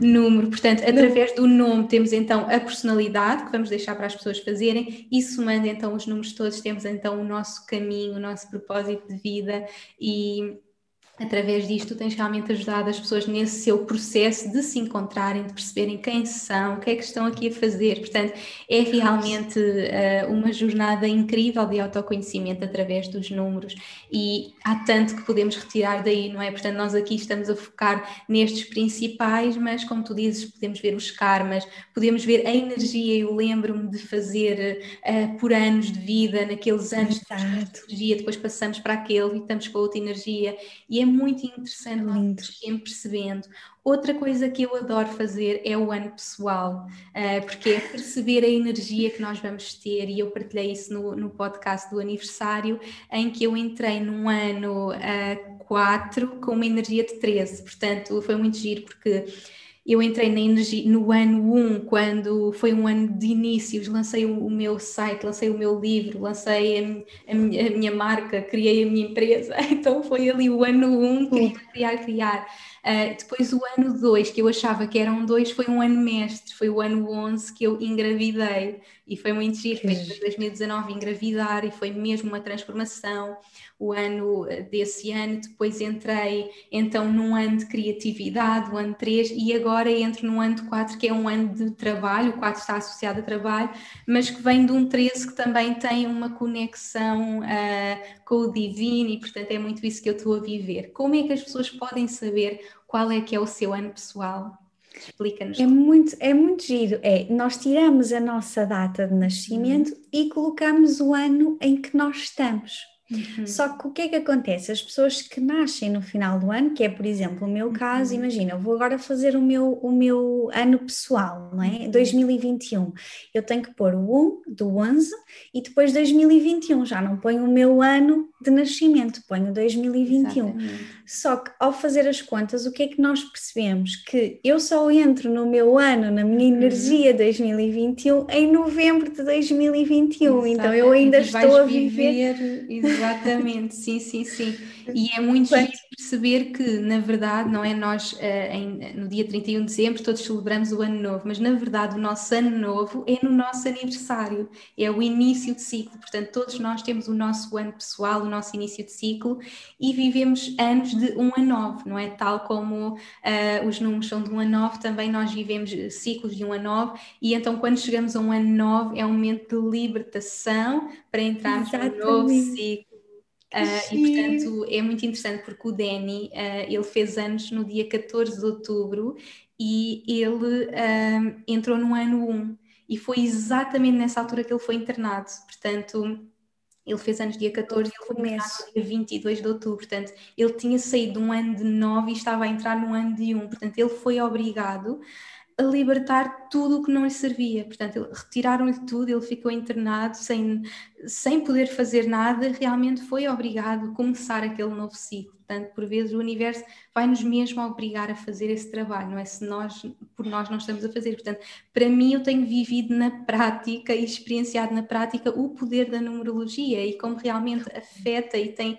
número. Portanto, através do nome temos então a personalidade que vamos deixar para as pessoas fazerem e somando então os números todos temos então o nosso caminho, o nosso propósito de vida e através disto tens realmente ajudado as pessoas nesse seu processo de se encontrarem, de perceberem quem são, o que é que estão aqui a fazer. Portanto, é realmente uh, uma jornada incrível de autoconhecimento através dos números e há tanto que podemos retirar daí, não é? Portanto, nós aqui estamos a focar nestes principais, mas como tu dizes, podemos ver os karmas, podemos ver a energia. Eu lembro-me de fazer uh, por anos de vida, naqueles anos de energia, depois passamos para aquele e estamos com outra energia e é muito interessante Lindo. sempre percebendo. Outra coisa que eu adoro fazer é o ano pessoal, uh, porque é perceber a energia que nós vamos ter, e eu partilhei isso no, no podcast do aniversário, em que eu entrei num ano uh, 4 com uma energia de 13, portanto foi muito giro porque eu entrei na energia, no ano 1, quando foi um ano de inícios, lancei o, meu site, lancei o meu livro, lancei a, a, minha, a, minha, marca, criei a minha empresa, então foi ali o ano 1, criar, criar, criar. Uh, depois o ano 2, que eu achava que eram dois, foi um ano mestre, foi o ano 11 que eu engravidei. E foi muito giro, foi em 2019 engravidar e foi mesmo uma transformação o ano eh, desse ano, depois entrei então num ano de criatividade, o ano 3, e agora entro no ano 4, que é um ano de trabalho, o 4 está associado a trabalho, mas que vem de um 13 que também tem uma conexão uh, com o divino e portanto é muito isso que eu estou a viver. Como é que as pessoas podem saber qual é que é o seu ano pessoal? Explica-nos. É muito, é muito giro. É, nós tiramos a nossa data de nascimento uhum. e colocamos o ano em que nós estamos. Uhum. Só que o que é que acontece? As pessoas que nascem no final do ano, que é por exemplo o meu caso, uhum. imagina, eu vou agora fazer o meu, o meu ano pessoal, não é? 2021. Uhum. Eu tenho que pôr o 1 do 11 e depois 2021. Já não ponho o meu ano de nascimento, ponho 2021. Exatamente. Só que ao fazer as contas, o que é que nós percebemos? Que eu só entro no meu ano, na minha uhum. energia 2021 em novembro de 2021. Exatamente. Então eu ainda estou a viver. viver Exatamente, sim, sim, sim. E é muito Quanto? perceber que, na verdade, não é nós uh, em, no dia 31 de dezembro todos celebramos o ano novo, mas na verdade o nosso ano novo é no nosso aniversário, é o início de ciclo. Portanto, todos nós temos o nosso ano pessoal, o nosso início de ciclo e vivemos anos de um a nove, não é? Tal como uh, os números são de um a nove, também nós vivemos ciclos de um a nove e então quando chegamos a um ano nove é um momento de libertação para entrarmos Exatamente. num novo ciclo Uh, e portanto é muito interessante porque o Danny uh, ele fez anos no dia 14 de outubro e ele uh, entrou no ano 1 e foi exatamente nessa altura que ele foi internado. Portanto, ele fez anos dia 14 e ele foi internado dia 22 de outubro. Portanto, ele tinha saído de um ano de 9 e estava a entrar no ano de 1. Portanto, ele foi obrigado a libertar tudo o que não lhe servia. Portanto, retiraram-lhe tudo, ele ficou internado sem, sem poder fazer nada, realmente foi obrigado a começar aquele novo ciclo. Portanto, por vezes o universo vai-nos mesmo obrigar a fazer esse trabalho, não é? Se nós, por nós, não estamos a fazer. Portanto, para mim, eu tenho vivido na prática e experienciado na prática o poder da numerologia e como realmente afeta e tem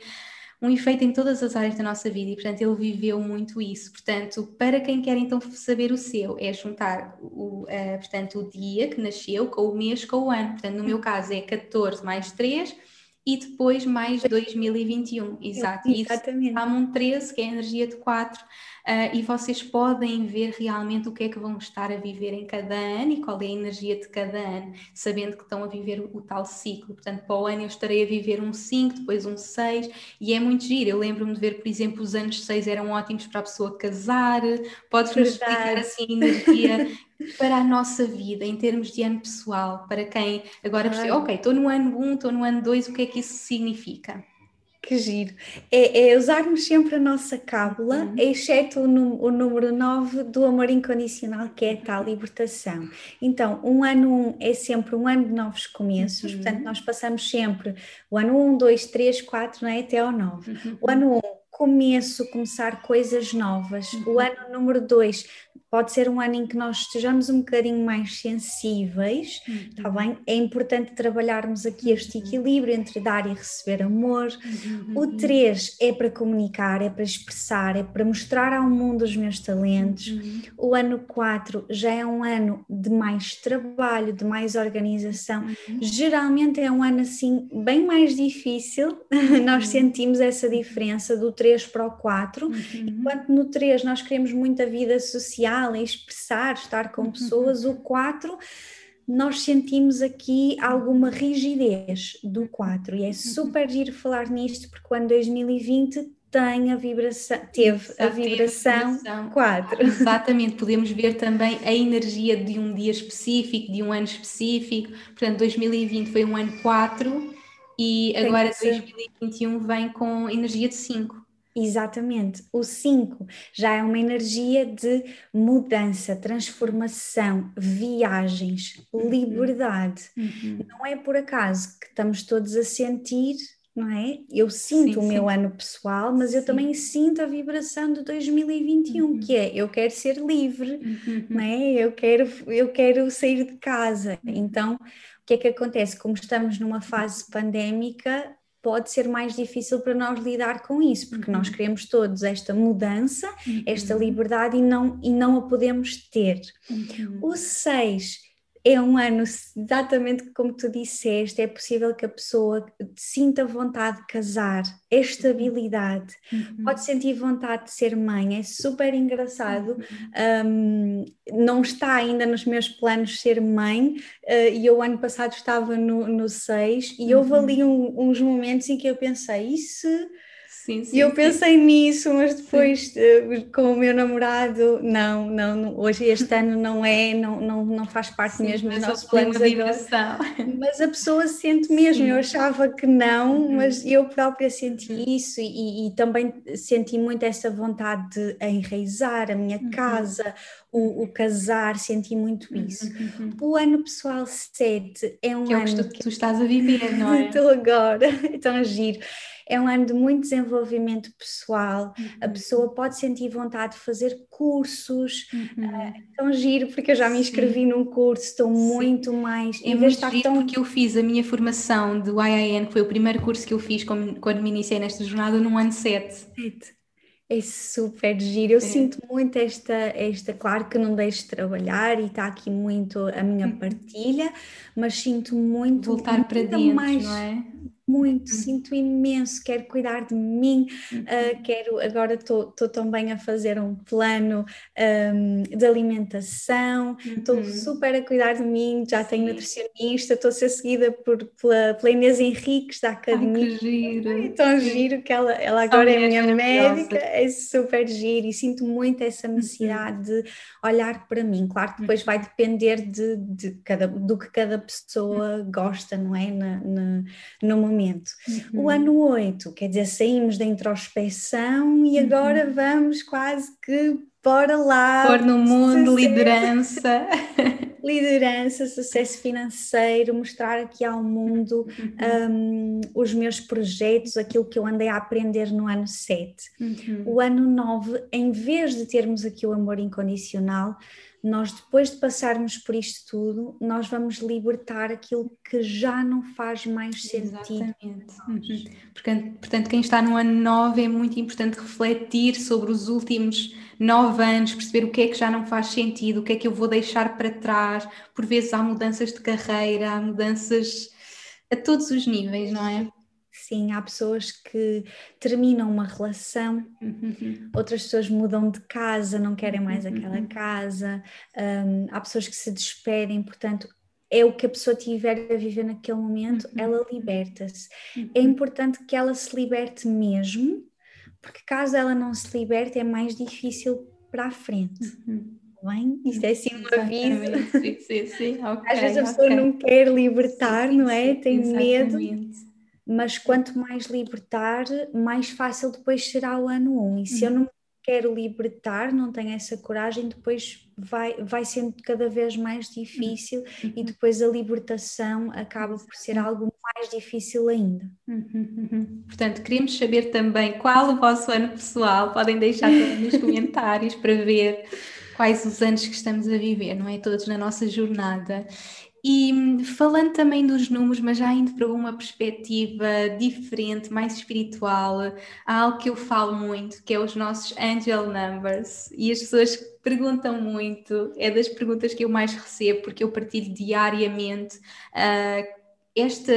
um efeito em todas as áreas da nossa vida e, portanto, ele viveu muito isso. Portanto, para quem quer então saber o seu, é juntar o, uh, portanto, o dia que nasceu com o mês com o ano. Portanto, no meu caso é 14 mais 3 e depois mais 2021. Exato. Exatamente. Um 13, que é a energia de 4 uh, e vocês podem ver realmente o que é que vão estar a viver em cada ano e qual é a energia de cada ano, sabendo que estão a viver o, o tal ciclo. Portanto, para o ano eu estarei a viver um 5, depois um 6, e é muito giro. Eu lembro-me de ver, por exemplo, os anos 6 eram ótimos para a pessoa casar, podes-nos explicar assim a energia para a nossa vida, em termos de ano pessoal, para quem agora percebe, ok, estou no ano 1, estou no ano 2, o que é que isso significa? Que giro. É, é usarmos sempre a nossa cábula, uhum. exceto o, o, número 9 do amor incondicional, que é a tal libertação. Então, um ano 1 um é sempre um ano de novos começos, uhum. portanto, nós passamos sempre o ano 1, 2, 3, 4, não é? até ao 9. Uhum. O ano 1, começo, começar coisas novas. O uhum. ano número 2, pode ser um ano em que nós estejamos um bocadinho mais sensíveis, uhum. tá bem? É importante trabalharmos aqui este uhum. equilíbrio entre dar e receber amor. Uhum. O 3 é para comunicar, é para expressar, é para mostrar ao mundo os meus talentos. Uhum. O ano 4 já é um ano de mais trabalho, de mais organização. Uhum. Geralmente é um ano assim bem mais difícil, nós uhum. sentimos essa diferença do 3 para o 4, enquanto no 3 nós queremos muita vida social em expressar, estar com uhum. pessoas, o 4 nós sentimos aqui alguma rigidez do 4 e é uhum. super giro falar nisto porque o ano 2020 tem a vibração, teve a vibração, teve a vibração 4. Exatamente, podemos ver também a energia de um dia específico, de um ano específico, portanto 2020 foi um ano 4 e agora 2021 vem com energia de 5. Exatamente. O 5 já é uma energia de mudança, transformação, viagens, uhum. liberdade. Uhum. Não é por acaso que estamos todos a sentir, não é? Eu sinto sim, o meu sim. ano pessoal, mas eu também sinto a vibração de 2021, uhum. que é eu quero ser livre, uhum. não é? Eu quero, eu quero sair de casa. Então, o que é que acontece? Como estamos numa fase pandémica, pode ser mais difícil para nós lidar com isso, porque uhum. nós queremos todos esta mudança, uhum. esta liberdade e não, e não a podemos ter. Uhum. O 6 é um ano exatamente como tu disseste, é possível que a pessoa sinta vontade de casar, estabilidade, uhum. pode sentir vontade de ser mãe, é super engraçado. Uhum. Um, não está ainda nos meus planos ser mãe, uh, e eu ano passado estava no 6 e uhum. houve ali um, uns momentos em que eu pensei, e se Sim, sim, e eu pensei sim. nisso, mas depois uh, com o meu namorado, não, não, hoje este ano não é, não, não, não faz parte mesmo dos nossos planos agora. Mas a pessoa sente mesmo, eu achava que não, uhum. mas eu própria senti isso e, e, também senti muito essa vontade de enraizar a minha uhum. casa, o, o, casar, senti muito uhum, isso. Uhum. O ano pessoal 7 é um que ano é o que tu estás a viver, não é? Estou agora, tão giro é um ano de muito desenvolvimento pessoal, uhum. a pessoa pode sentir vontade de fazer cursos, uhum. uh, tão giro, porque eu já me inscrevi Sim. num curso, estou Sim. muito mais. É muito giro tão... porque eu fiz a minha formação do IIN, que foi o primeiro curso que eu fiz quando me iniciei nesta jornada, no ano 7. 7. É super giro, eu é. sinto muito esta, esta, claro que não deixo de trabalhar e está aqui muito a minha uhum. partilha, mas sinto muito voltar para dentro, mais, não é? Muito, uhum. sinto imenso, quero cuidar de mim, uhum. uh, quero, agora estou também a fazer um plano um, de alimentação, estou uhum. super a cuidar de mim, já Sim. tenho nutricionista, estou a ser seguida por, pela, pela Inês Henriques da Academia. Ai, que giro! É tão giro que ela, ela agora é minha médica, é super giro e sinto muito essa uhum. necessidade uhum. de olhar para mim. Claro que depois vai depender de, de cada, do que cada pessoa gosta, não é? Na, na, no momento momento. Uhum. O ano 8, quer dizer, saímos da introspeção e uhum. agora vamos quase que bora lá. Pôr no mundo, sucesso. liderança. liderança, sucesso financeiro, mostrar aqui ao mundo uhum. um, os meus projetos, aquilo que eu andei a aprender no ano 7. Uhum. O ano 9, em vez de termos aqui o amor incondicional, nós depois de passarmos por isto tudo, nós vamos libertar aquilo que já não faz mais sentido. Exatamente. Uhum. Portanto, portanto, quem está no ano 9 é muito importante refletir sobre os últimos nove anos, perceber o que é que já não faz sentido, o que é que eu vou deixar para trás. Por vezes há mudanças de carreira, há mudanças a todos os níveis, não é? Sim, há pessoas que terminam uma relação, uhum. outras pessoas mudam de casa, não querem mais uhum. aquela casa, um, há pessoas que se despedem, portanto, é o que a pessoa tiver a viver naquele momento, uhum. ela liberta-se. É uhum. importante que ela se liberte mesmo, porque caso ela não se liberte, é mais difícil para a frente. Uhum. Bem, isto é assim um aviso. Sim, sim, sim. Okay, Às vezes a pessoa okay. não quer libertar, sim, não é? Tem medo mas quanto mais libertar, mais fácil depois será o ano 1. E se eu uhum. não quero libertar, não tenho essa coragem, depois vai, vai sendo cada vez mais difícil uhum. e depois a libertação acaba por ser algo mais difícil ainda. Uhum. Portanto, queremos saber também qual o vosso ano pessoal, podem deixar nos comentários para ver quais os anos que estamos a viver, não é? Todos na nossa jornada. E falando também dos números, mas já indo para uma perspectiva diferente, mais espiritual, há algo que eu falo muito, que é os nossos angel numbers. E as pessoas perguntam muito, é das perguntas que eu mais recebo, porque eu partilho diariamente uh, esta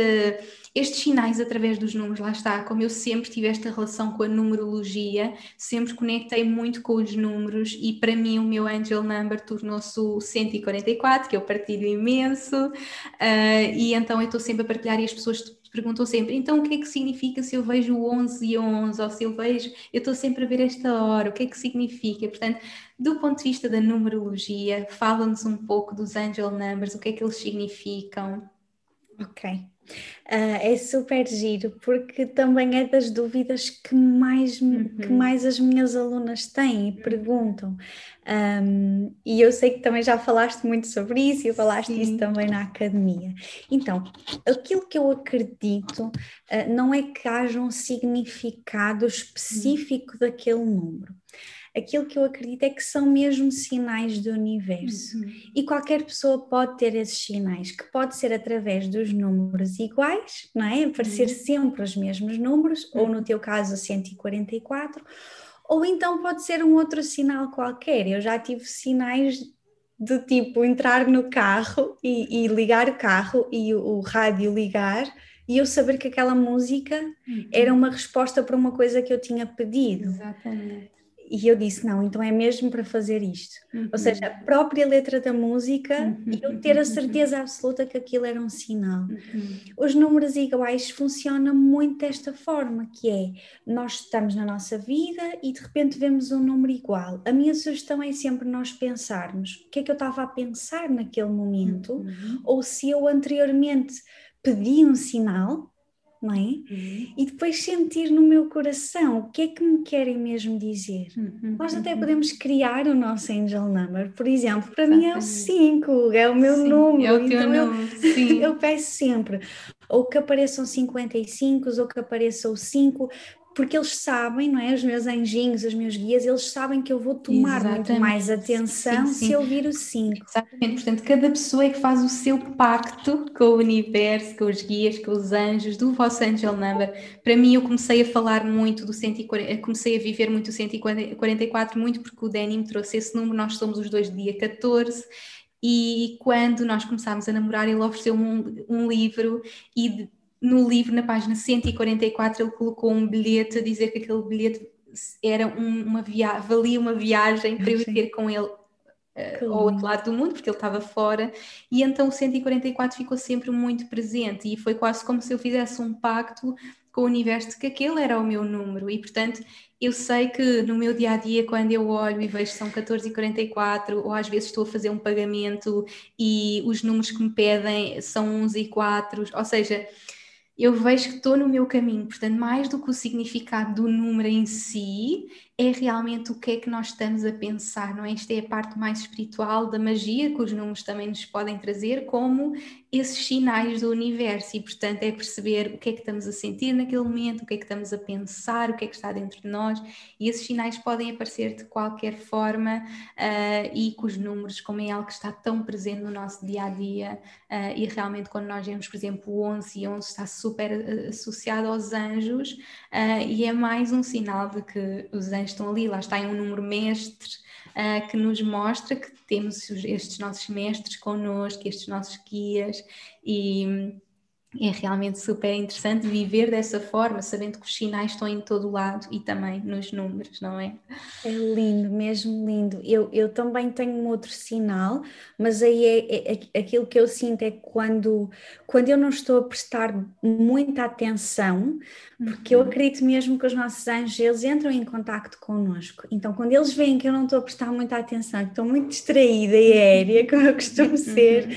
estes sinais através dos números, lá está, como eu sempre tive esta relação com a numerologia, sempre conectei muito com os números e para mim o meu angel number tornou-se o 144, que eu partilho imenso, uh, e então eu estou sempre a partilhar e as pessoas perguntam sempre, então o que é que significa se eu vejo o 11 e 11, ou se eu vejo, eu estou sempre a ver esta hora, o que é que significa? Portanto, do ponto de vista da numerologia, fala-nos um pouco dos angel numbers, o que é que eles significam? Ok. Uh, é super giro, porque também é das dúvidas que mais, uhum. que mais as minhas alunas têm e perguntam. Um, e eu sei que também já falaste muito sobre isso e falaste Sim. isso também na academia. Então, aquilo que eu acredito uh, não é que haja um significado específico uhum. daquele número. Aquilo que eu acredito é que são mesmo sinais do universo. Uhum. E qualquer pessoa pode ter esses sinais, que pode ser através dos números iguais, não é? Aparecer uhum. sempre os mesmos números, ou no teu caso 144, ou então pode ser um outro sinal qualquer. Eu já tive sinais do tipo entrar no carro e, e ligar o carro e o, o rádio ligar e eu saber que aquela música uhum. era uma resposta para uma coisa que eu tinha pedido. Exatamente. E eu disse: não, então é mesmo para fazer isto. Uhum. Ou seja, a própria letra da música uhum. e eu ter a certeza absoluta que aquilo era um sinal. Uhum. Os números iguais funcionam muito desta forma: que é nós estamos na nossa vida e de repente vemos um número igual. A minha sugestão é sempre nós pensarmos o que é que eu estava a pensar naquele momento, uhum. ou se eu anteriormente pedi um sinal, não é? Uhum. E depois sentir no meu coração o que é que me querem mesmo dizer. Uhum. Nós até uhum. podemos criar o nosso angel number, por exemplo, para Exatamente. mim é o 5, é o meu Sim, número. É o teu então número. Eu, eu peço sempre ou que apareçam 55 ou que apareça o 5, porque eles sabem, não é? Os meus anjinhos, os meus guias, eles sabem que eu vou tomar Exatamente. muito mais atenção sim, sim. se eu vir o 5. Exatamente, portanto, cada pessoa é que faz o seu pacto com o universo, com os guias, com os anjos, do vosso angel number. Para mim, eu comecei a falar muito do 140, comecei a viver muito o 144, muito porque o Danny me trouxe esse número, nós somos os dois dia 14 e quando nós começámos a namorar, ele ofereceu-me um, um livro e no livro, na página 144, ele colocou um bilhete a dizer que aquele bilhete era uma via valia uma viagem para eu ir ter com ele uh, ao outro lado do mundo, porque ele estava fora, e então o 144 ficou sempre muito presente, e foi quase como se eu fizesse um pacto com o universo de que aquele era o meu número, e portanto eu sei que no meu dia a dia, quando eu olho e vejo que são 14,44, ou às vezes estou a fazer um pagamento e os números que me pedem são uns e 4, ou seja, eu vejo que estou no meu caminho. Portanto, mais do que o significado do número em si, é realmente o que é que nós estamos a pensar, não é? Esta é a parte mais espiritual da magia que os números também nos podem trazer, como esses sinais do universo, e portanto é perceber o que é que estamos a sentir naquele momento, o que é que estamos a pensar, o que é que está dentro de nós, e esses sinais podem aparecer de qualquer forma uh, e com os números, como é algo que está tão presente no nosso dia a dia, uh, e realmente quando nós vemos, por exemplo, o 11 e 11 está super ah, associado aos anjos, uh, e é mais um sinal de que os anjos estão ali, lá está em um número mestre uh, que nos mostra que temos estes nossos mestres connosco, estes nossos guias e é realmente super interessante viver dessa forma, sabendo que os sinais estão em todo o lado e também nos números, não é? É lindo, mesmo lindo. Eu, eu também tenho um outro sinal, mas aí é, é, é, aquilo que eu sinto é quando, quando eu não estou a prestar muita atenção, porque uhum. eu acredito mesmo que os nossos anjos eles entram em contato connosco. Então, quando eles veem que eu não estou a prestar muita atenção, que estou muito distraída e aérea, como eu costumo ser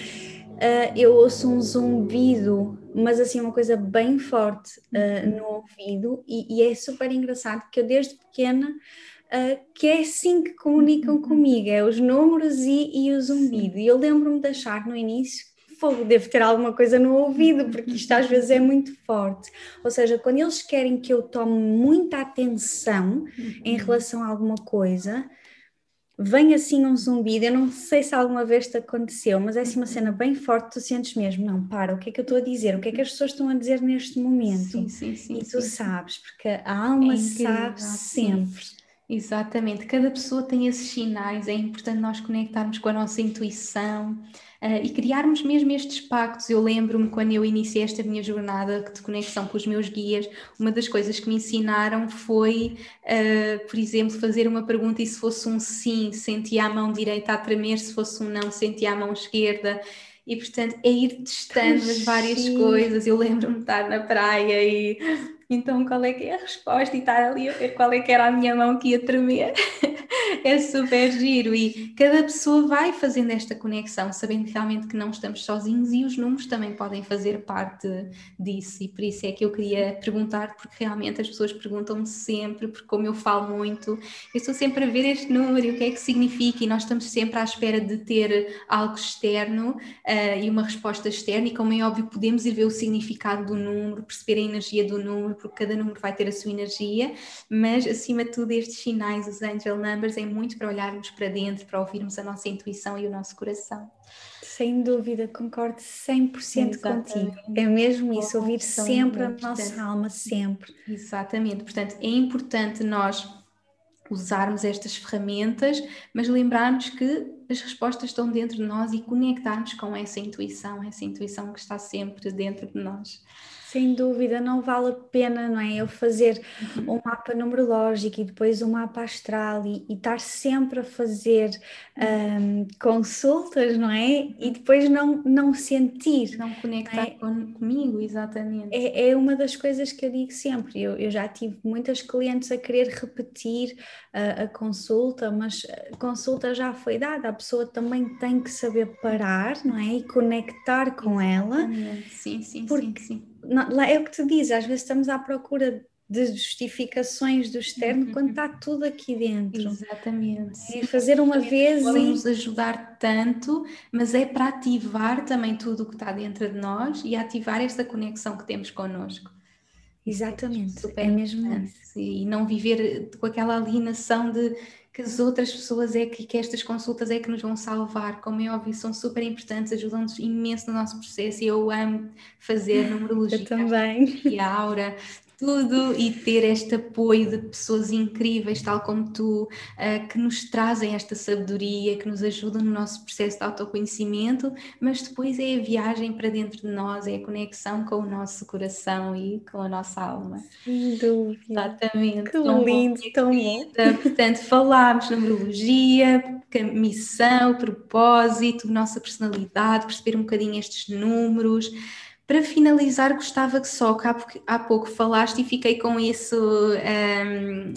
uh, eu ouço um zumbido, mas assim uma coisa bem forte uh, no ouvido e, e, é super engraçado que eu desde pequena uh, que é assim que comunicam uhum. comigo, é os números e, e o zumbido. E eu lembro-me de achar no início fogo, devo ter alguma coisa no ouvido, porque isto às vezes é muito forte. Ou seja, quando eles querem que eu tome muita atenção em uhum. relação a alguma coisa, vem assim um zumbido, eu não sei se alguma vez te aconteceu, mas é assim uma cena bem forte, tu sentes mesmo, não, para, o que é que eu estou a dizer? O que é que as pessoas estão a dizer neste momento? Sim, sim, sim. E tu sim, sabes, porque a alma é sabe sempre. Exatamente, cada pessoa tem esses sinais, é importante nós conectarmos com a nossa intuição, e criarmos mesmo estes pactos. Eu lembro-me quando eu iniciei esta minha jornada de conexão com os meus guias, uma das coisas que me ensinaram foi, uh, por exemplo, fazer uma pergunta e se fosse um sim, sentia a mão direita a tremer, se fosse um não, sentia a mão esquerda. E portanto é ir testando as várias sim. coisas. Eu lembro-me de estar na praia e então qual é que é a resposta? E estar ali a ver qual é que era a minha mão que ia tremer. é super giro e cada pessoa vai fazendo esta conexão, sabendo realmente que não estamos sozinhos e os números também podem fazer parte disso. E por isso é que eu queria perguntar, porque realmente as pessoas perguntam-me sempre, porque como eu falo muito, eu estou sempre a ver este número e o que é que significa, e nós estamos sempre à espera de ter algo externo uh, e uma resposta externa, e como é óbvio, podemos ir ver o significado do número, perceber a energia do número, porque cada número vai ter a sua energia, mas acima de tudo, estes sinais, os angel numbers, é muito para olharmos para dentro, para ouvirmos a nossa intuição e o nosso coração. Sem dúvida, concordo 100% Exatamente. contigo. É mesmo isso, ouvir sempre a nossa alma, sempre. Exatamente, portanto, é importante nós usarmos estas ferramentas, mas lembrarmos que as respostas estão dentro de nós e conectarmos com essa intuição, essa intuição que está sempre dentro de nós. Sem dúvida, não vale a pena, não é? Eu fazer uhum. um mapa numerológico e depois um mapa astral e, e estar sempre a fazer um, consultas, não é? E depois não, não sentir. Não conectar não é? com, comigo, exatamente. É, é uma das coisas que eu digo sempre. Eu, eu já tive muitas clientes a querer repetir a, a consulta, mas a consulta já foi dada, a pessoa também tem que saber parar, não é? E conectar com ela. Sim, sim, sim, sim não, é o que tu dizes, às vezes estamos à procura de justificações do externo uhum. quando está tudo aqui dentro. Exatamente. É fazer uma vez Podem nos ajudar tanto, mas é para ativar também tudo o que está dentro de nós e ativar esta conexão que temos connosco. Exatamente, é, é mesmo. E não viver com aquela alienação de que as outras pessoas é que, que estas consultas é que nos vão salvar, como é óbvio, são super importantes, ajudam-nos imenso no nosso processo e eu amo fazer numerologia. Eu também. E a aura, tudo e ter este apoio de pessoas incríveis, tal como tu, uh, que nos trazem esta sabedoria, que nos ajudam no nosso processo de autoconhecimento, mas depois é a viagem para dentro de nós, é a conexão com o nosso coração e com a nossa alma. Sem dúvida. Exatamente. Que tão lindo, bom, tão bom. Portanto, falámos numerologia, missão, propósito, nossa personalidade, perceber um bocadinho estes números. Para finalizar, gostava que só que há, há pouco falaste e fiquei com isso um,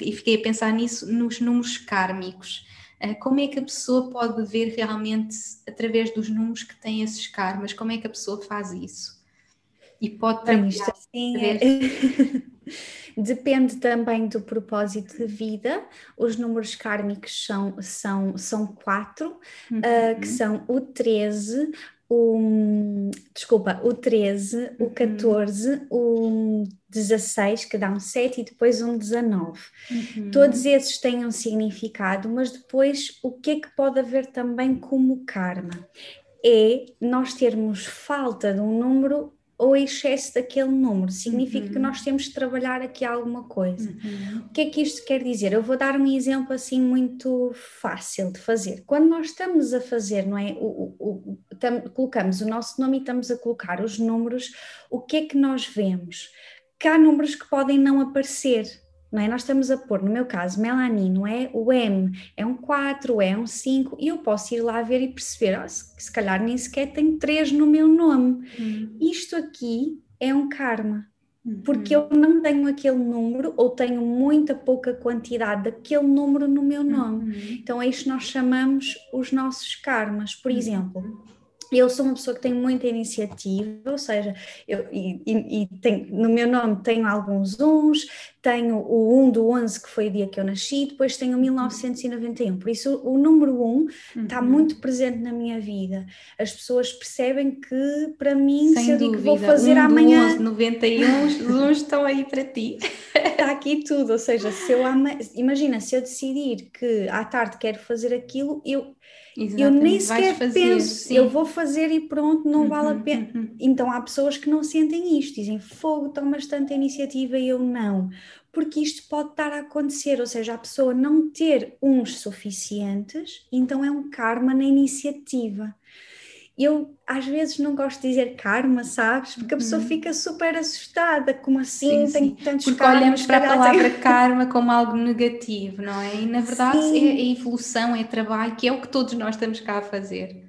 e fiquei a pensar nisso nos números kármicos. Uh, como é que a pessoa pode ver realmente através dos números que tem esses karmas? Como é que a pessoa faz isso? E pode trabalhar isto assim, através... Depende também do propósito de vida. Os números kármicos são, são, são quatro, uhum. uh, que são o 13, o, desculpa, o 13, o 14, uhum. o 16, que dá um 7 e depois um 19. Uhum. Todos esses têm um significado, mas depois o que é que pode haver também como karma? É nós termos falta de um número ou excesso daquele número, significa uhum. que nós temos de trabalhar aqui alguma coisa. Uhum. O que é que isto quer dizer? Eu vou dar um exemplo assim muito fácil de fazer. Quando nós estamos a fazer, não é? O, o, o tam, colocamos o nosso nome e estamos a colocar os números, o que é que nós vemos? Que há números que podem não aparecer, não é? Nós estamos a pôr, no meu caso, melanino é o M, é um 4, é um 5, e eu posso ir lá ver e perceber, oh, se, se calhar nem sequer tenho 3 no meu nome. Uhum. Isto aqui é um karma, uhum. porque eu não tenho aquele número ou tenho muita pouca quantidade daquele número no meu nome. Uhum. Então é isto que nós chamamos os nossos karmas. Por uhum. exemplo, eu sou uma pessoa que tem muita iniciativa, ou seja, eu, e, e, e tenho, no meu nome tenho alguns uns, tenho o 1 do 11, que foi o dia que eu nasci, depois tenho 1991. Por isso, o, número 1 uhum. está muito presente na minha vida. As pessoas percebem que, para mim, Sem se eu dúvida. digo que vou fazer um amanhã. 11, 91, os uns estão aí para ti. Está aqui tudo, ou seja, se eu ama... imagina, se eu decidir que à tarde quero fazer aquilo, eu Exatamente. Eu nem sequer fazer, penso, sim. eu vou fazer e pronto, não uhum, vale a uhum, pena. Uhum. Então há pessoas que não sentem isto, dizem fogo, tomas tanta iniciativa e eu não. Porque isto pode estar a acontecer, ou seja, a pessoa não ter uns suficientes, então é um karma na iniciativa eu às vezes não gosto de dizer karma, sabes? Porque a pessoa uhum. fica super assustada, como assim sim, tem sim. tantos Porque olhamos para a palavra karma como algo negativo, não é? E na verdade sim. é a evolução, é trabalho, que é o que todos nós estamos cá a fazer.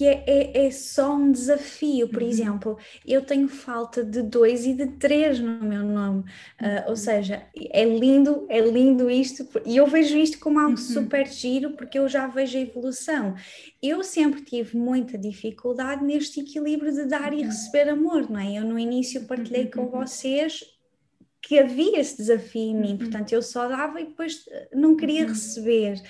Que é, é, é, só um desafio. Por uhum. exemplo, eu tenho falta de dois e de três no meu nome. Uh, ou uhum. seja, é lindo, é lindo isto, e eu vejo isto como algo uhum. super giro, porque eu já vejo a evolução. Eu sempre tive muita dificuldade neste equilíbrio de dar e uhum. receber amor, não é? Eu no início partilhei com uhum. vocês que havia esse desafio em mim, portanto eu só dava e depois não queria receber.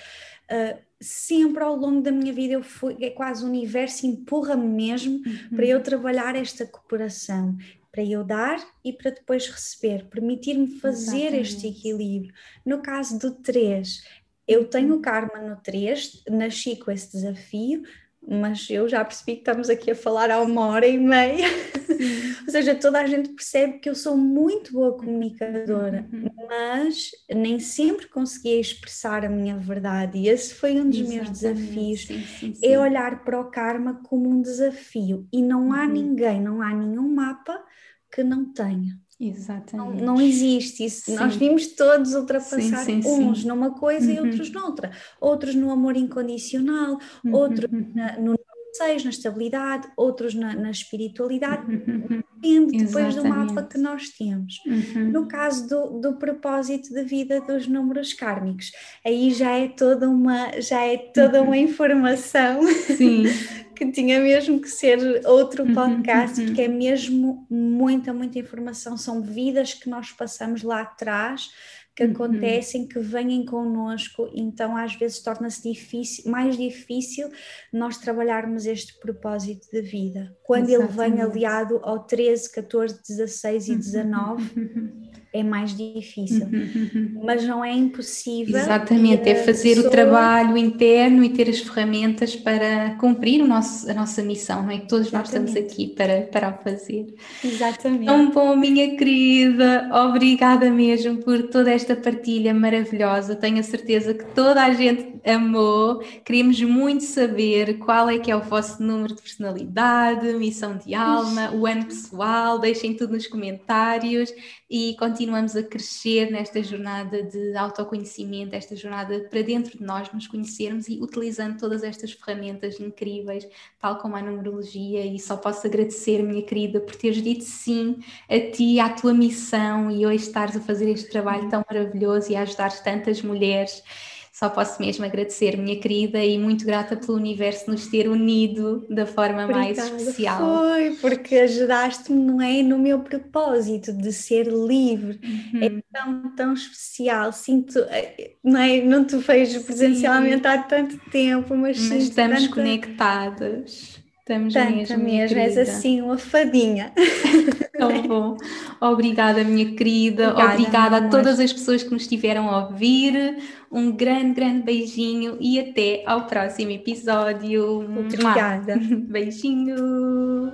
Uh, sempre ao longo da minha vida eu fui, é quase o universo empurra-me mesmo uhum. para eu trabalhar esta cooperação, para eu dar e para depois receber, permitir-me fazer Exatamente. este equilíbrio. No caso do 3, eu tenho o karma no 3, nasci com esse desafio, mas eu já percebi que estamos aqui a falar há uma hora e meia. Ou seja, toda a gente percebe que eu sou muito boa comunicadora, uhum. mas nem sempre conseguia expressar a minha verdade. E esse foi um dos Exatamente. meus desafios: sim, sim, sim. é olhar para o karma como um desafio. E não há uhum. ninguém, não há nenhum mapa que não tenha. Exatamente. Não, não existe isso. Sim. Nós vimos todos ultrapassar sim, sim, uns numa coisa uhum. e outros noutra. Outros no amor incondicional, uhum. outros na, no seis, na estabilidade, outros na, na espiritualidade, uhum. depende depois do mapa que nós temos. Uhum. No caso do, do propósito de vida dos números kármicos, aí já é toda uma, já é toda uma uhum. informação Sim. que tinha mesmo que ser outro uhum, podcast, uhum. porque é mesmo muita, muita informação, são vidas que nós passamos lá atrás que uhum. acontecem, que vêm connosco, então às vezes torna-se difícil, mais difícil nós trabalharmos este propósito de vida. Quando Exatamente. ele vem aliado ao 13, 14, 16 e 19, é mais difícil, uhum. mas não é impossível. Exatamente, é fazer pessoa... o trabalho interno e ter as ferramentas para cumprir o nosso, a nossa missão, não é? Que todos Exatamente. nós estamos aqui para, para fazer. Exatamente. Tão bom, minha querida, obrigada mesmo por toda esta partilha maravilhosa. Tenho a certeza que toda a gente amou. Queremos muito saber qual é que é o vosso número de personalidade, missão de alma, o ano pessoal. Deixem tudo nos comentários e continuamos a crescer nesta jornada de autoconhecimento, esta jornada para dentro de nós nos conhecermos e utilizando todas estas ferramentas incríveis, tal como a numerologia. E só posso agradecer, minha querida, por teres dito sim a ti, à tua missão e hoje estares a fazer este trabalho tão maravilhoso e a ajudar tantas mulheres. Só posso mesmo agradecer, minha querida, e muito grata pelo universo nos ter unido da forma Obrigada. mais especial. Foi, porque ajudaste-me, não é? No meu propósito de ser livre. É uhum. É tão, tão especial. Sinto, eh, não é? Não te vejo presencialmente sim. há tanto tempo, mas, mas estamos tanta... conectadas. Estamos Tanta mesmo, mesmo és assim uma fadinha. Tão bom. Obrigada, minha querida. Obrigada, Obrigada a todas as pessoas que nos estiveram a ouvir. Um grande, grande beijinho e até ao próximo episódio. Obrigada. Beijinho.